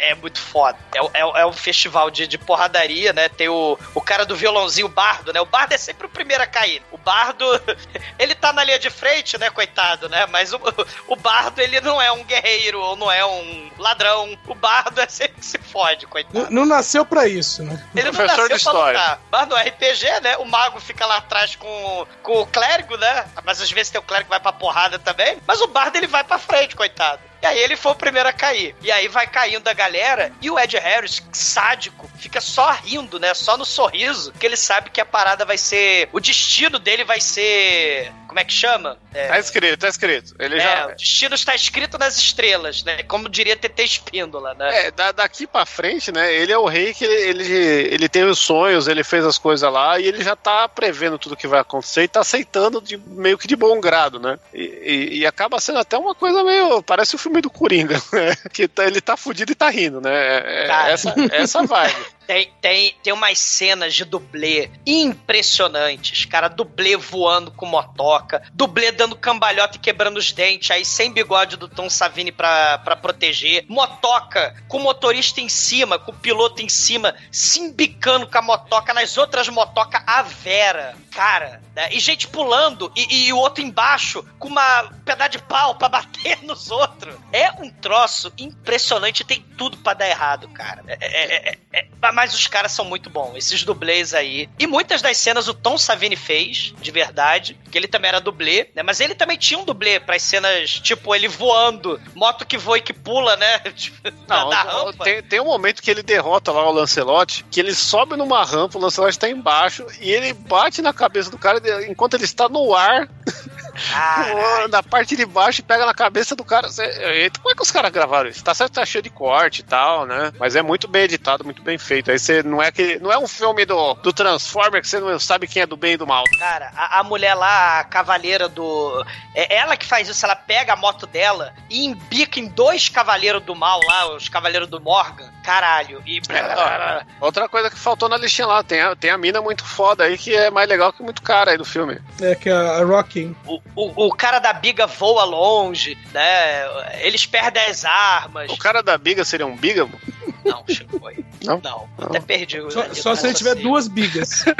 é- é muito foda. É, é, é um festival de, de porradaria, né? Tem o, o cara do violãozinho, o Bardo, né? O Bardo é sempre o primeiro a cair. O Bardo, ele tá na linha de frente, né, coitado, né? Mas o, o Bardo, ele não é um guerreiro ou não é um ladrão. O Bardo é sempre que se fode, coitado. N- Não nasceu pra isso, né? Ele não Professor nasceu de pra história. lutar. Mas no RPG, né? O mago fica lá atrás com, com o clérigo, né? Mas às vezes tem o clérigo que vai pra porrada também. Mas o bardo ele vai pra frente, coitado. E aí ele foi o primeiro a cair. E aí vai caindo a galera. E o Ed Harris, sádico, fica só rindo, né? Só no sorriso. Que ele sabe que a parada vai ser. O destino dele vai ser. Como é que chama? É, Tá escrito, tá escrito. Ele é, já. o destino está escrito nas estrelas, né? Como diria TT Espíndola, né? É, da- daqui pra frente, né? Ele é o rei que ele, ele, tem os sonhos, ele fez as coisas lá e ele já tá prevendo tudo que vai acontecer e tá aceitando de, meio que de bom grado, né? E, e- e acaba sendo até uma coisa meio. Parece o filme do Coringa, né? Que tá- ele tá fudido e tá rindo, né? É- é essa, essa vibe. Tem, tem, tem umas cenas de dublê impressionantes, cara. Dublê voando com motoca, dublê dando cambalhota e quebrando os dentes, aí sem bigode do Tom Savini pra, pra proteger, motoca com o motorista em cima, com o piloto em cima, se embicando com a motoca, nas outras motocas, a Vera, cara, né? E gente pulando e, e o outro embaixo com uma um pedaço de pau pra bater nos outros. É um troço impressionante, tem tudo pra dar errado, cara. É- é- é- é- mas os caras são muito bons, esses dublês aí. E muitas das cenas o Tom Savini fez, de verdade, que ele também era dublê, né? Mas ele também tinha um dublê pras cenas, tipo, ele voando, moto que voa e que pula, né? Tipo, da, Não, da rampa. tem, tem um momento que ele derrota lá o Lancelot, que ele sobe numa rampa, o Lancelot tá embaixo, e ele bate na cabeça do cara enquanto ele está no ar, Caralho. na parte de baixo, e pega na cabeça do cara. Como é que os caras gravaram isso? Tá certo, tá cheio de corte e tal, né? Mas é muito bem editado, muito bem feito. Aí você não é que. Não é um filme do, do Transformer que você não sabe quem é do bem e do mal. Cara, a, a mulher lá, a cavaleira do. É ela que faz isso, ela pega a moto dela e embica em dois cavaleiros do mal lá, os cavaleiros do Morgan. Caralho. E. É, Outra coisa que faltou na listinha lá, tem a, tem a mina muito foda aí que é mais legal que muito cara aí do filme. É que a, a Rocky. O, o, o cara da biga voa longe, né? Eles perdem as armas. O cara da biga seria um bígamo? Não, Chico, foi. Não? Não, até perdi. o- Só, o só se ele tiver duas bigas.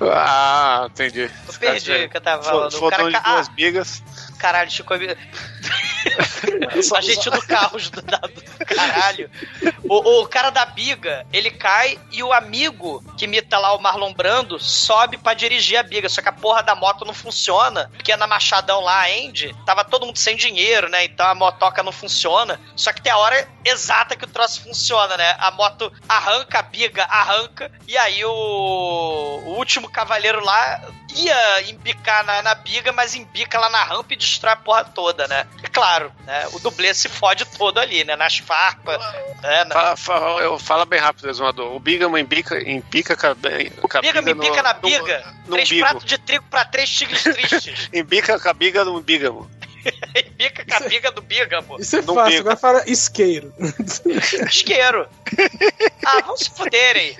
Ah, entendi. Eu perdi o que eu tava falando. O Fodão cara de duas ah, bigas. Caralho, Chico. a gente do carro do, do caralho. O, o cara da biga, ele cai e o amigo que imita lá o Marlon Brando sobe pra dirigir a biga. Só que a porra da moto não funciona, porque na Machadão lá, a Andy, tava todo mundo sem dinheiro, né? Então a motoca não funciona. Só que tem a hora exata que o troço funciona, né? A moto arranca, a biga arranca, e aí o, o último cavaleiro lá ia embicar na, na biga, mas embica lá na rampa e destrói a porra toda, né? É claro, né? O dublê se fode todo ali, né? Nas. É, né? Fala, fala, eu, fala bem rápido, exumador. O bígamo embica, embica cabe- com a Biga me no- pica na biga. no três umbigo. pratos de trigo pra três tigres tristes. Embica com a biga no bígamo. Bica com a biga do bígamo. Isso é No fácil, bico. agora fala isqueiro. Isqueiro. Ah, vão se fuderem.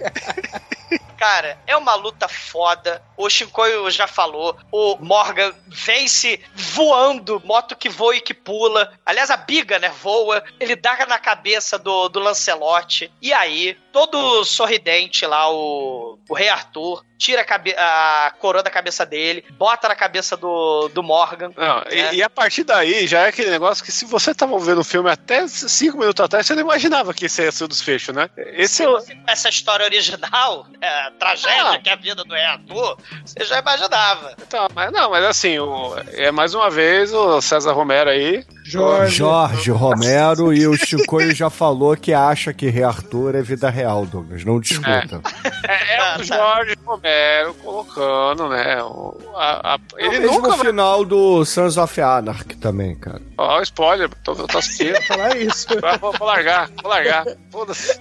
Cara, é uma luta foda. O Shinkoio já falou. O Morgan vence voando, moto que voa e que pula. Aliás, a biga, né, voa. Ele dá na cabeça do, do Lancelote. E aí, todo sorridente lá, o, o Rei Arthur, tira a, a coroa da cabeça dele, bota na cabeça do, do Morgan. Não, e- É. e, a partir daí já é aquele negócio que se você tava vendo o filme até cinco minutos atrás, você não imaginava que esse ia ser o desfecho, né? Esse Se é o. essa história original, é, tragédia Ah. que é a vida do Rei Arthur, você já imaginava. Tá, mas não, mas assim, o- é mais uma vez o César Romero aí. Jorge. Jorge Romero e o Chicoio já falou que acha que Rei Arthur é vida real, Douglas. Não discuta. É, é Ah, o tá. Jorge Romero colocando, né? o- a- a- É ele o mesmo nunca vai. final do Sons of Anarchy também, cara. Ó, spoiler, tô, tô assistindo. Falar isso. Vou- vou largar, vou largar. Foda-se.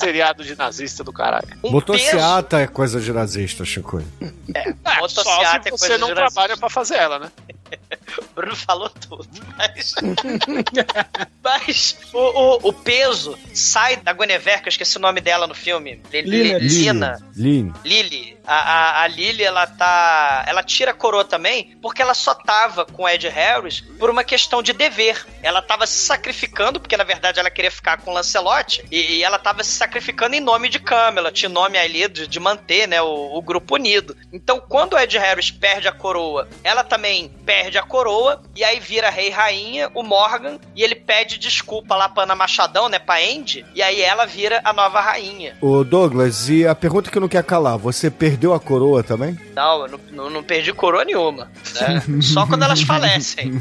Seriado de nazista do caralho. Um Motociata é coisa de nazista, Chicoio. Ah, só Motociata se é você coisa não de trabalha pra fazer ela, né? O Bruno falou tudo. Mas, mas o, o, o peso sai da Guinevere, que eu esqueci o nome dela no filme. Li- Lina. Li- Lina. Lin. A, a, a Lily, ela tá. Ela tira a coroa também porque ela só tava com Ed Harris por uma questão de dever. Ela tava se sacrificando, porque na verdade ela queria ficar com o Lancelot, e, e ela tava se sacrificando em nome de Camelot, em nome ali de, de manter né, o, o grupo unido. Então, quando Ed Harris perde a coroa, ela também perde a coroa, e aí vira rei rainha, o Morgan, e ele pede desculpa lá pra Ana Machadão, né, pra Andy, e aí ela vira a nova rainha. Ô, Douglas, e a pergunta que não quer calar, você perdeu a coroa também? Não, eu não, não, perdi coroa nenhuma. né? Só quando elas falecem.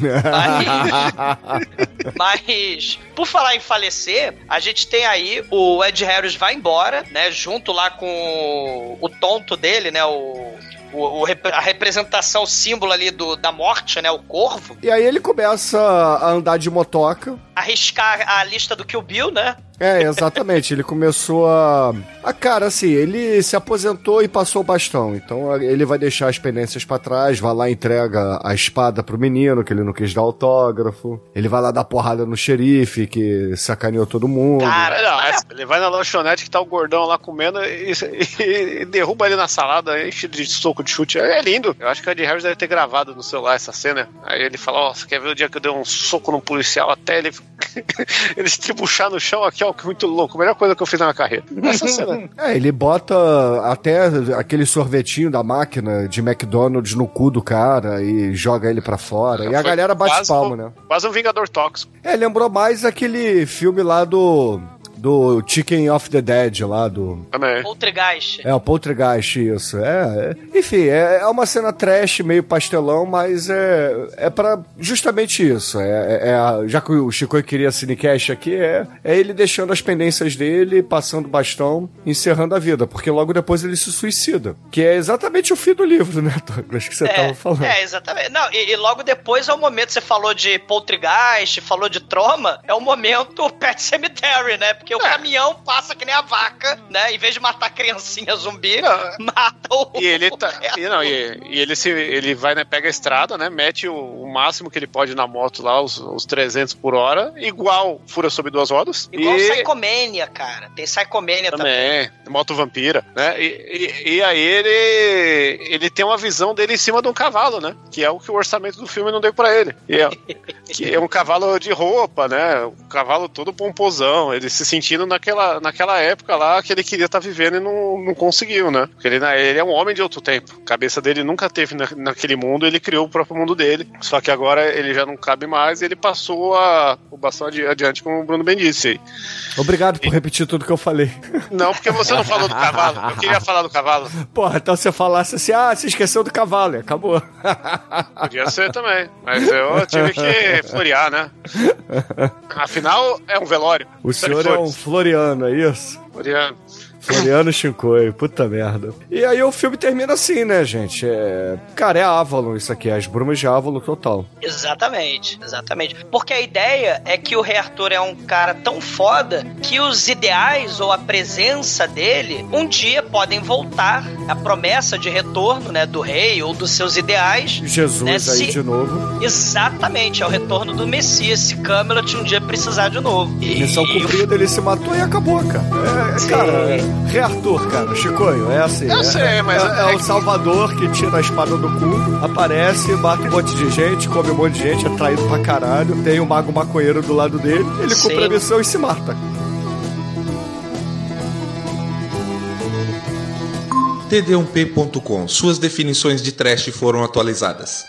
Mas, mas, por falar em falecer, a gente tem aí o Ed Harris vai embora, né? Junto lá com o tonto dele, né? O, o, o a representação, símbolo ali do, da morte, né? O corvo. E aí ele começa a andar de motoca. Arriscar a lista do Kill Bill, né? É, exatamente. ele começou a. A cara, assim, ele se aposentou e passou o bastão. Então ele vai deixar as pendências pra trás, vai lá e entrega a espada pro menino, que ele não quis dar autógrafo. Ele vai lá dar porrada no xerife, que sacaneou todo mundo. Cara, Não, essa- ele vai na lanchonete que tá o gordão lá comendo e, e- e derruba ele na salada, enche de soco de chute. É lindo. Eu acho que o Ed Harris deve ter gravado no celular essa cena. Aí ele fala: Ó, você quer ver o dia que eu dei um soco num policial até ele, ele se tribuchar no chão aqui, ó, que muito louco. A melhor coisa que eu fiz na minha carreira. Essa cena. É, ele bota até aquele sorvetinho da máquina de McDonald's no cu do cara e joga ele pra fora. E a galera bate palma, um- né? Quase um Vingador Tóxico. É, lembrou mais aquele filme lá do. Do Chicken of the Dead lá do. Também. Poltergeist. É, o Poltergeist, isso. É, é- enfim, é, é uma cena trash, meio pastelão, mas é, é para justamente isso. É, é- é a- já que o Chico queria cinecast aqui, é, é ele deixando as pendências dele, passando bastão, encerrando a vida, porque logo depois ele se suicida. Que é exatamente o fim do livro, né, Douglas, que você tava falando. É, exatamente. Não, e, e logo depois é o momento, você falou de Poltergeist, falou de Troma, é o momento Pet Cemetery, né? Porque o caminhão passa que nem a vaca, né? Em vez de matar a criancinha zumbi, mata o. E ele tá. E, não, e, e ele se ele vai, né, pega a estrada, né? Mete o, o máximo que ele pode na moto lá, os, os 300 por hora, igual fura sobre duas rodas. Igual e Psychomania, cara. Tem Psychomania também. também, moto vampira, né? E, e, e aí ele ele tem uma visão dele em cima de um cavalo, né? Que é o que o orçamento do filme não deu pra ele. E é, que é um cavalo de roupa, né? Um cavalo todo pomposão, ele se sentindo naquela, naquela época lá que ele queria estar vivendo e não, não conseguiu, né? Porque ele, ele é um homem de outro tempo. A cabeça dele nunca teve na, naquele mundo, ele criou o próprio mundo dele. Só que agora ele já não cabe mais e ele passou a, o bastão adi- adiante, como o Bruno bem disse. Obrigado por repetir tudo que eu falei. Não, porque você não falou do cavalo. Eu queria falar do cavalo. Porra, então você falasse assim, ah, você esqueceu do cavalo, e acabou. Podia ser também. Mas eu tive que florear, né? Afinal, é um velório. O senhor é um floriano, é isso? Floriano. Floriano Shinkoi, puta merda. E aí o filme termina assim, né, gente? É... Cara, é Avalon isso aqui, é as brumas de Avalon total. Exatamente, exatamente. Porque a ideia é que o Rei Arthur é um cara tão foda que os ideais ou a presença dele um dia podem voltar. A promessa de retorno, né, do rei ou dos seus ideais. Jesus né, aí se- de novo. Exatamente, é o retorno do Messias. Se Camelot um dia precisar de novo. E, Missão cumprida, ele se matou e acabou, cara. É, é, cara, é, Rei Arthur, cara, Chicoio, é assim. Eu é, sei, mas é, é é o que- Salvador que tira a espada do cu, aparece, mata um monte de gente, come um monte de gente, é traído pra caralho, tem o mago maconheiro do lado dele, ele Sim. cumpre a missão e se mata. td1p.com. Suas definições de trash foram atualizadas.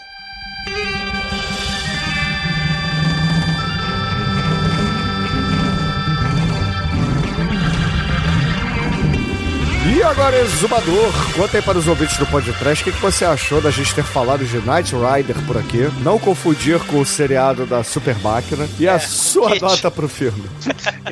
E agora, Exumador, conta aí para os ouvintes do podcast o que, que você achou da gente ter falado de Knight Rider por aqui. Não confundir com o seriado da Super Máquina. E a sua Kit. nota pro filme.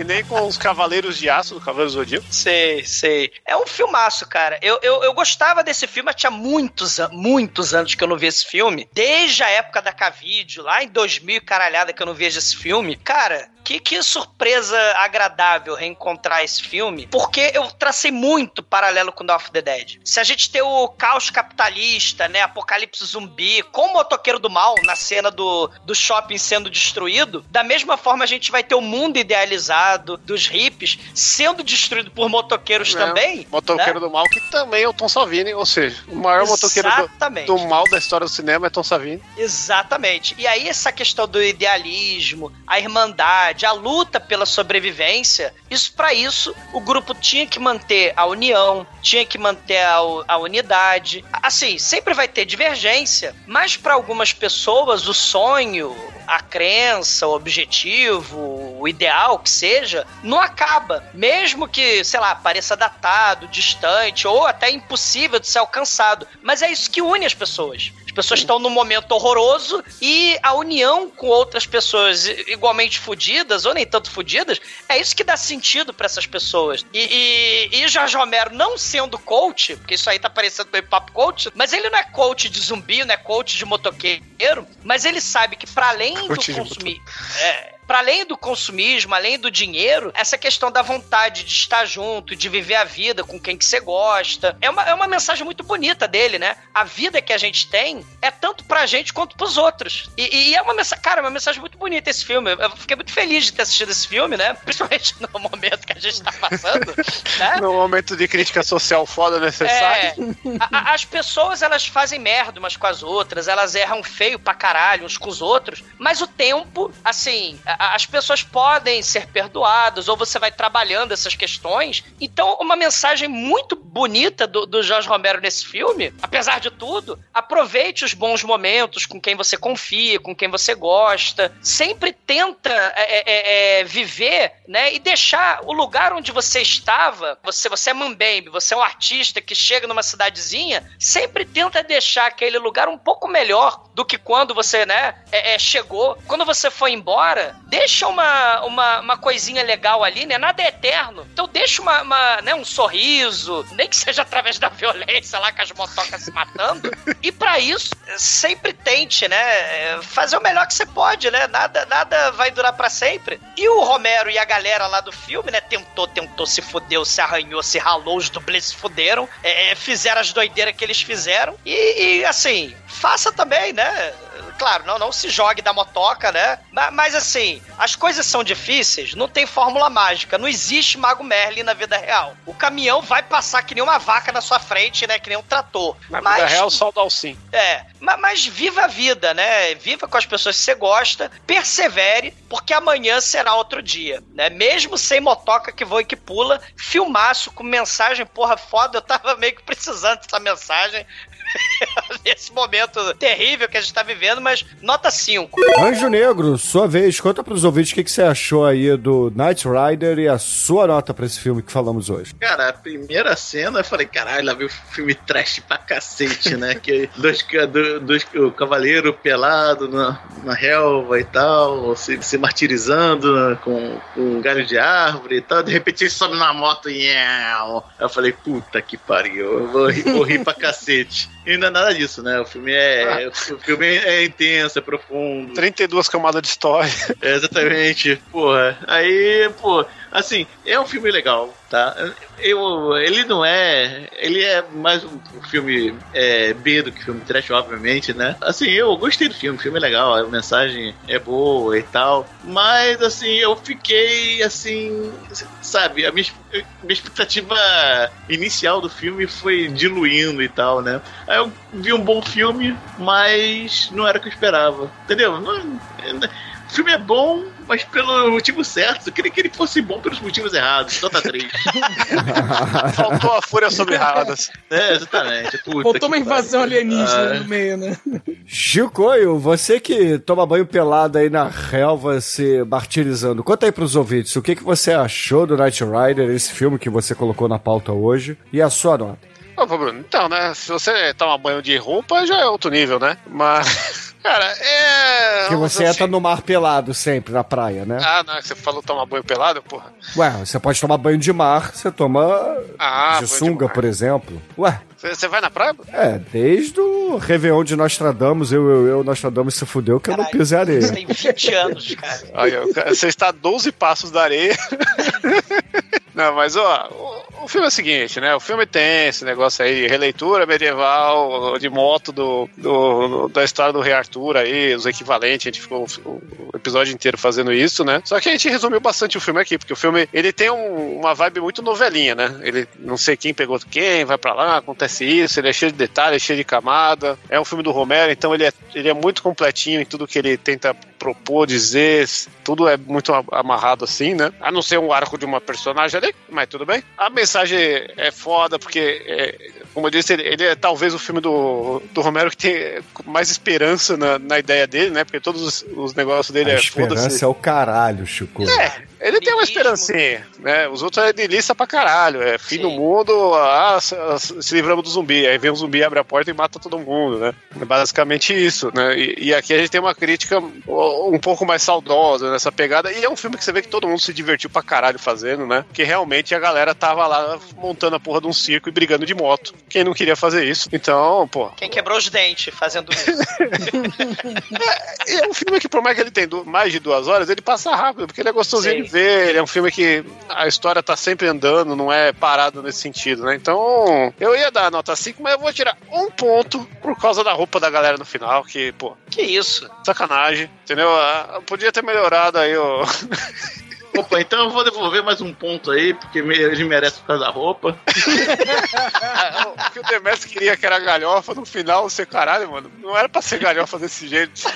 E nem com os Cavaleiros de Aço do Cavaleiro Zodíaco. Sei, sei. É um filmaço, cara. Eu, eu, eu gostava desse filme, tinha muitos, muitos anos que eu não vi esse filme. Desde a época da Cavídeo, lá em 2000 e caralhada que eu não vejo esse filme. Cara, que, que surpresa agradável reencontrar esse filme. Porque eu tracei muito paralelo com Dawn of the Dead. Se a gente tem o caos capitalista, né? Apocalipse zumbi, com o motoqueiro do mal na cena do, do shopping sendo destruído, da mesma forma a gente vai ter o mundo idealizado dos hippies sendo destruído por motoqueiros né? também. Motoqueiro né? do Mal, que também é o Tom Savini, ou seja, o maior motoqueiro do, Exatamente. do mal da história do cinema é Tom Savini. Exatamente. E aí essa questão do idealismo, a irmandade, a luta pela sobrevivência, isso para isso o grupo tinha que manter a união, tinha que manter a, a unidade. Assim, sempre vai ter divergência, mas para algumas pessoas o sonho, a crença, o objetivo, o ideal que seja, não acaba. Mesmo que, sei lá, pareça datado, distante ou até impossível de ser alcançado. Mas é isso que une as pessoas. As pessoas estão num momento horroroso e a união com outras pessoas igualmente fodidas, ou nem tanto fodidas, é isso que dá sentido pra essas pessoas. E, e, e Jorge Romero, não sendo coach, porque isso aí tá parecendo meio papo coach, mas ele não é coach de zumbi, não é coach de motoqueiro, mas ele sabe que para além do Coach de consumir. É, para além do consumismo, além do dinheiro, essa questão da vontade de estar junto, de viver a vida com quem que você gosta, é uma, é uma mensagem muito bonita dele, né? A vida que a gente tem é tanto pra gente quanto pros outros. E, e é uma mensagem, cara, é uma mensagem muito bonita esse filme. Eu fiquei muito feliz de ter assistido esse filme, né? Principalmente no momento que a gente tá passando, né? No momento de crítica social foda necessária. É, a- a- as pessoas elas fazem merda umas com as outras, elas erram feio pra caralho uns com os outros, mas o tempo, assim, a- as pessoas podem ser perdoadas ou você vai trabalhando essas questões. Então, uma mensagem muito bonita do, do Jorge Romero nesse filme, apesar de tudo, aproveite os bons momentos com quem você confia, com quem você gosta. Sempre tenta é, é, é, viver, né, e deixar o lugar onde você estava. Você, você é mambembe, você é um artista que chega numa cidadezinha, sempre tenta deixar aquele lugar um pouco melhor do que quando você, né, é, é, chegou. Quando você foi embora, deixa uma, uma, uma coisinha legal ali, né? Nada é eterno. Então deixa uma, uma, né, um sorriso, nem que seja através da violência lá com as motocas se matando. E pra isso, sempre tente, né, fazer o melhor que você pode, né? Nada, nada vai durar pra sempre. E o Romero e a galera lá do filme, né, tentou, tentou, se fudeu, se arranhou, se ralou, os dublês se fuderam, é, é, fizeram as doideiras que eles fizeram. E, e, assim, faça também, né? Claro, não, não se jogue da motoca, né? Ma- Mas, assim, as coisas são difíceis, não tem fórmula mágica, não existe Mago Merlin na vida real. O caminhão vai passar que nem uma vaca na sua frente, né? Que nem um trator. Na vida real, só o Dalcin. É, ma- mas, viva a vida, né? Viva com as pessoas que você gosta, persevere, porque amanhã será outro dia, né? Mesmo sem motoca que voa e que pula, filmaço com mensagem, porra, foda, eu tava meio que precisando dessa mensagem. nesse momento terrível que a gente tá vivendo, mas nota 5. Anjo Negro, sua vez, conta pros ouvintes o que, que você achou aí do Knight Rider e a sua nota pra esse filme que falamos hoje. Cara, a primeira cena eu falei, caralho, lá veio o filme trash pra cacete, né? que dois, do- dois, o cavaleiro pelado na, na relva e tal, se, se martirizando né, com, com um galho de árvore e tal. De repente ele sobe na moto e. Eu falei, puta que pariu, eu vou vou rir pra cacete. E não é nada disso, né? O filme é. O filme é intenso, é profundo. 32 camadas de história. É, exatamente. Porra. Aí, pô, assim, é um filme legal, tá? Eu, ele não é. Ele é mais um filme é, B do que filme trash, obviamente, né? Assim, eu gostei do filme, o filme é legal, a mensagem é boa e tal. Mas, assim, eu fiquei, assim, sabe, a minha, minha expectativa inicial do filme foi diluindo e tal, né? Aí eu vi um bom filme, mas não era o que eu esperava, entendeu? Não- o filme é bom, mas pelo motivo certo. Eu queria que ele fosse bom pelos motivos errados. Nota 3. Faltou a fúria sobre radas. É, exatamente. Puta Faltou uma invasão pariu. alienígena Ah, no meio, né? Chicoio, você que toma banho pelado aí na relva se martirizando, conta aí pros ouvintes o que, que você achou do Knight Rider, esse filme que você colocou na pauta hoje, e a sua nota. Bruno, então, né? Se você toma banho de roupa, já é outro nível, né? Mas. Cara, é. Porque você assim- entra no mar pelado sempre, na praia, né? Ah, não, você falou tomar banho pelado, porra. Ué, você pode tomar banho de mar, você toma Ah, de de sunga, mar. por exemplo. Ué, Você vai na praia? é, desde o Réveillon de Nostradamus, eu, eu, eu, Nostradamus se fudeu que eu não pisei areia. Você tem 20 anos, cara. Cara, você está a 12 passos da areia. Não, mas ó, o, o filme é o seguinte, né? O filme tem esse negócio aí, releitura medieval de moto do, do- da história do Rei Arthur aí, os equivalentes, a gente ficou o, o episódio inteiro fazendo isso, né? Só que a gente resumiu bastante o filme aqui, porque o filme, ele tem um- uma vibe muito novelinha, né? Ele não sei quem pegou quem, vai pra lá, acontece isso, ele é cheio de detalhes, cheio de camada. É um filme do Romero, então ele é, ele é muito completinho em tudo que ele tenta propor, dizer, tudo é muito amarrado assim, né? A não ser um arco de uma personagem ali, mas tudo bem. A mensagem é foda, porque, é, como eu disse, ele, ele é talvez o filme do, do Romero que tem mais esperança na, na ideia dele, né? Porque todos os, os negócios dele A é esperança foda-se. é o caralho, Chico. É, ele tem uma esperancinha, né? Os outros é delícia pra caralho. É fim do mundo, ah, se, livramos do zumbi. Aí vem um zumbi, abre a porta e mata todo mundo, né? É basicamente isso, né? E, e aqui a gente tem uma crítica um pouco mais saudosa nessa pegada. E é um filme que você vê que todo mundo se divertiu pra caralho fazendo, né? Porque realmente a galera tava lá montando a porra de um circo e brigando de moto. Quem não queria fazer isso? Então, pô, Quem quebrou os dentes fazendo isso? E é um filme que, por mais que ele tenha du- mais de duas horas, ele passa rápido, porque ele é gostosinho Sim. Ver. Ele é um filme que a história tá sempre andando, não é parado nesse sentido, né? Então, eu ia dar a nota 5, mas eu vou tirar um ponto por causa da roupa da galera no final, que, pô, Que isso? sacanagem, entendeu? Ah, Podia ter melhorado aí o. Opa, então eu vou devolver mais um ponto aí, porque ele merece por causa da roupa. o que o Demetrio queria que era galhofa, no final você caralho, mano. Não era pra ser galhofa desse jeito.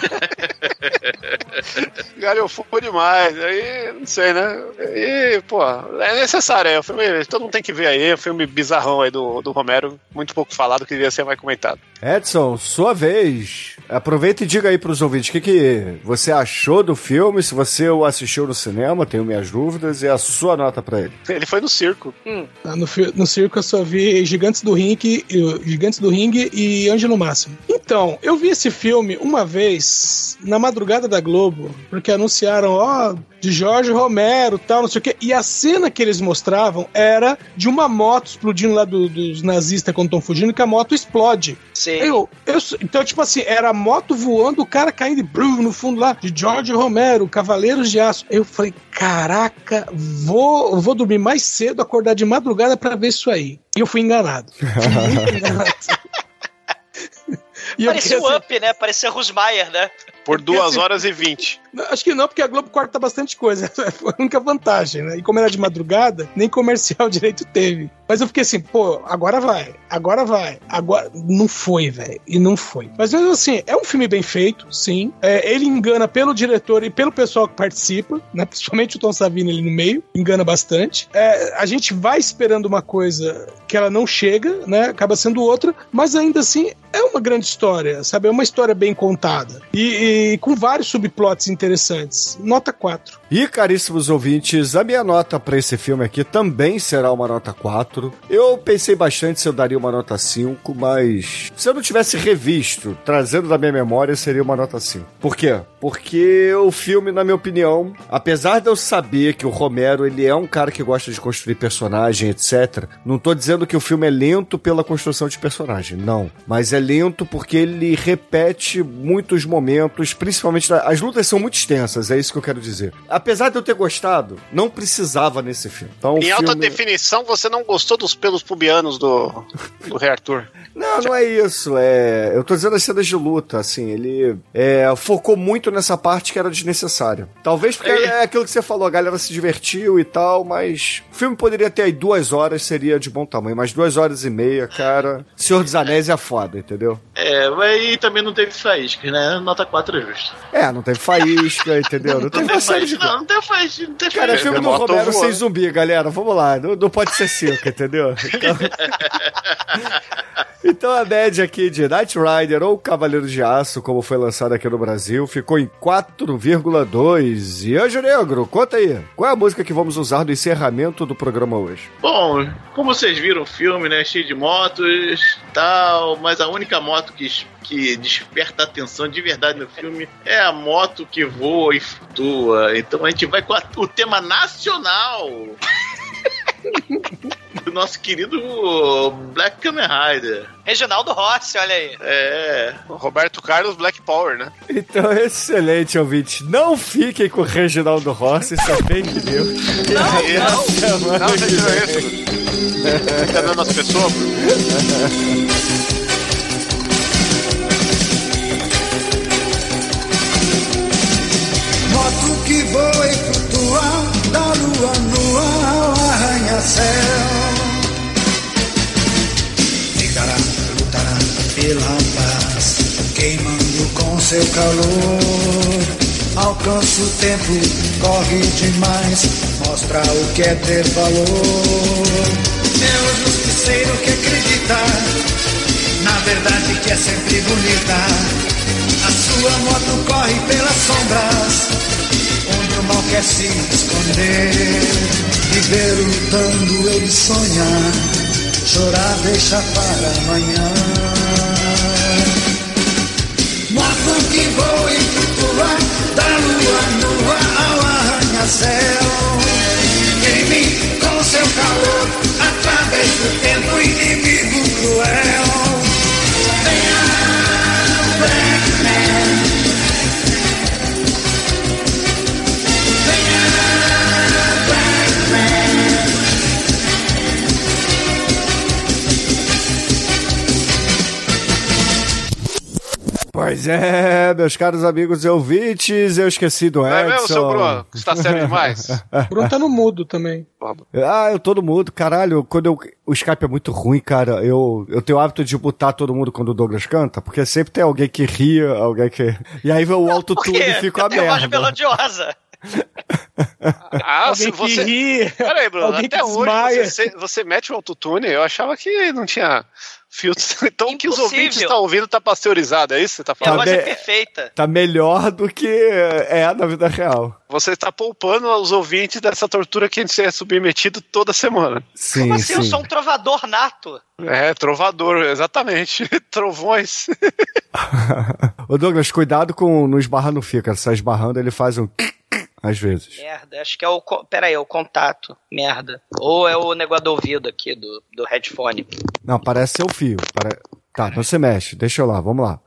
Galhofou demais. Aí, não sei, né? E, pô, é necessário. É um filme, todo mundo tem que ver aí. É um filme bizarrão aí do, do Romero. Muito pouco falado, que devia ser mais comentado. Edson, sua vez. Aproveita e diga aí pros ouvintes o que, que você achou do filme, se você o assistiu no cinema, tenho minhas dúvidas, e a sua nota pra ele. Ele foi no circo. Ah, No, no circo eu só vi Gigantes do Ringue, e- Gigantes do Ringue e no Máximo. Então, eu vi esse filme uma vez na madrugada da Globo, porque anunciaram, ó, de Jorge Romero tal, não sei o quê. E a cena que eles mostravam era de uma moto explodindo lá do- dos nazistas quando estão fugindo, que a moto explode. Sim. Eu, eu, então, tipo assim, era a moto voando, o cara caindo e brum, no fundo lá, de George Romero, Cavaleiros de Aço. Eu falei, caraca, vou, vou dormir mais cedo, acordar de madrugada pra ver isso aí. E eu fui enganado. Fui muito enganado. E eu Parecia o Up, né? Parecia Rusmaier, né? Por duas horas e vinte. Não, Acho que não, porque a Globo corta bastante coisa. Foi a única vantagem, né? E como era de madrugada, nem comercial direito teve. Mas eu fiquei assim, pô, agora vai, agora vai, agora. Não foi, velho. E não foi. Mas mesmo assim, é um filme bem feito, sim. É, ele engana pelo diretor e pelo pessoal que participa, né? Principalmente o Tom Savini ali no meio, engana bastante. É, a gente vai esperando uma coisa que ela não chega, né? Acaba sendo outra, mas ainda assim é uma grande história, sabe? É uma história bem contada. E, e com vários subplots interessantes. Nota 4. E, caríssimos ouvintes, a minha nota para esse filme aqui também será uma nota 4. Eu pensei bastante se eu daria uma nota 5, mas se eu não tivesse revisto, trazendo da minha memória, seria uma nota 5. Por quê? Porque o filme, na minha opinião, apesar de eu saber que o Romero ele é um cara que gosta de construir personagem, etc., não tô dizendo que o filme é lento pela construção de personagem, não. Mas é lento porque ele repete muitos momentos, principalmente as lutas são muito extensas, é isso que eu quero dizer. Apesar de eu ter gostado, não precisava nesse filme. Então, em filme... alta definição, você não gostou dos pelos pubianos do, do Rei Arthur? Não, não é isso. É, eu tô dizendo as cenas de luta, assim, ele é, focou muito nessa parte que era desnecessária. Talvez porque é. é aquilo que você falou, a galera se divertiu e tal, mas o filme poderia ter aí duas horas, seria de bom tamanho, mas duas horas e meia, cara. Senhor dos Anéis é foda, entendeu? É, mas também não teve faísca, né? Nota 4 é justo. É, não teve faísca, entendeu? Não, Não teve tem uma série faísca, de não, não tem faísca, não tem Cara, é filme do Romero voando. sem zumbi, galera. Vamos lá. Não, não pode ser cinco, entendeu? Então... então a média aqui de Knight Rider ou Cavaleiro de Aço, como foi lançado aqui no Brasil, ficou em 4,2. E Anjo Negro, conta aí. Qual é a música que vamos usar no encerramento do programa hoje? Bom, como vocês viram o filme, né? Cheio de motos tal, mas a única moto que, que desperta a atenção de verdade no filme é a moto que voa e flutua. Então a gente vai com a- o tema nacional do nosso querido Black Kamen Rider. Reginaldo Rossi, olha aí. É. Roberto Carlos Black Power, né? Então, excelente, ouvinte. Não fiquem com o Reginaldo Rossi, isso é fake news. Não, não, não, você tirou isso. Tá dando as pessoas? Moto que voa e flutua da lua no ao arranha-céu. Queimando com seu calor. Alcança o tempo, corre demais, mostra o que é ter valor. É o justiceiro que acredita na verdade que é sempre bonita. A sua moto corre pelas sombras, onde o mal quer se esconder. Viver lutando ele sonha, chorar deixa para amanhã. Que voa e flutua, da lua nua ao arranha-céu. Queime com seu calor, através do tempo inimigo cruel. Pois é, meus caros amigos e ouvintes, eu esqueci do Não é mesmo, seu Edson. Bruno? Você tá sério demais? Bruno tá no mudo também. Ah, eu todo mundo, caralho, quando eu, o Skype é muito ruim, cara, eu, eu tenho o hábito de botar todo mundo quando o Douglas canta, porque sempre tem alguém que ria, alguém que... E aí o Por autotune quê? fica uma Tem voz merda. melodiosa. Ah, se você. ri, Peraí, Bruno, alguém até hoje você, você mete o autotune, eu achava que não tinha filtros. Então o que os Impossível. ouvintes estão ouvindo tá pasteurizado, é isso que você tá Minha falando? voz é bem. perfeita. Tá melhor do que é na vida real. Você está poupando os ouvintes dessa tortura que a gente é submetido toda semana. Sim, Como assim? Eu sim. sou um trovador nato. É, trovador, exatamente. Trovões. Ô Douglas, cuidado com não esbarrar no fio, cara. Se tá esbarrando, ele faz um às vezes. Merda, acho que é o. Pera aí, é o contato. Merda. Ou é o negócio do ouvido aqui, do, do headphone. Não, parece ser o fio. Pare... Tá, não se mexe. Deixa eu lá, vamos lá.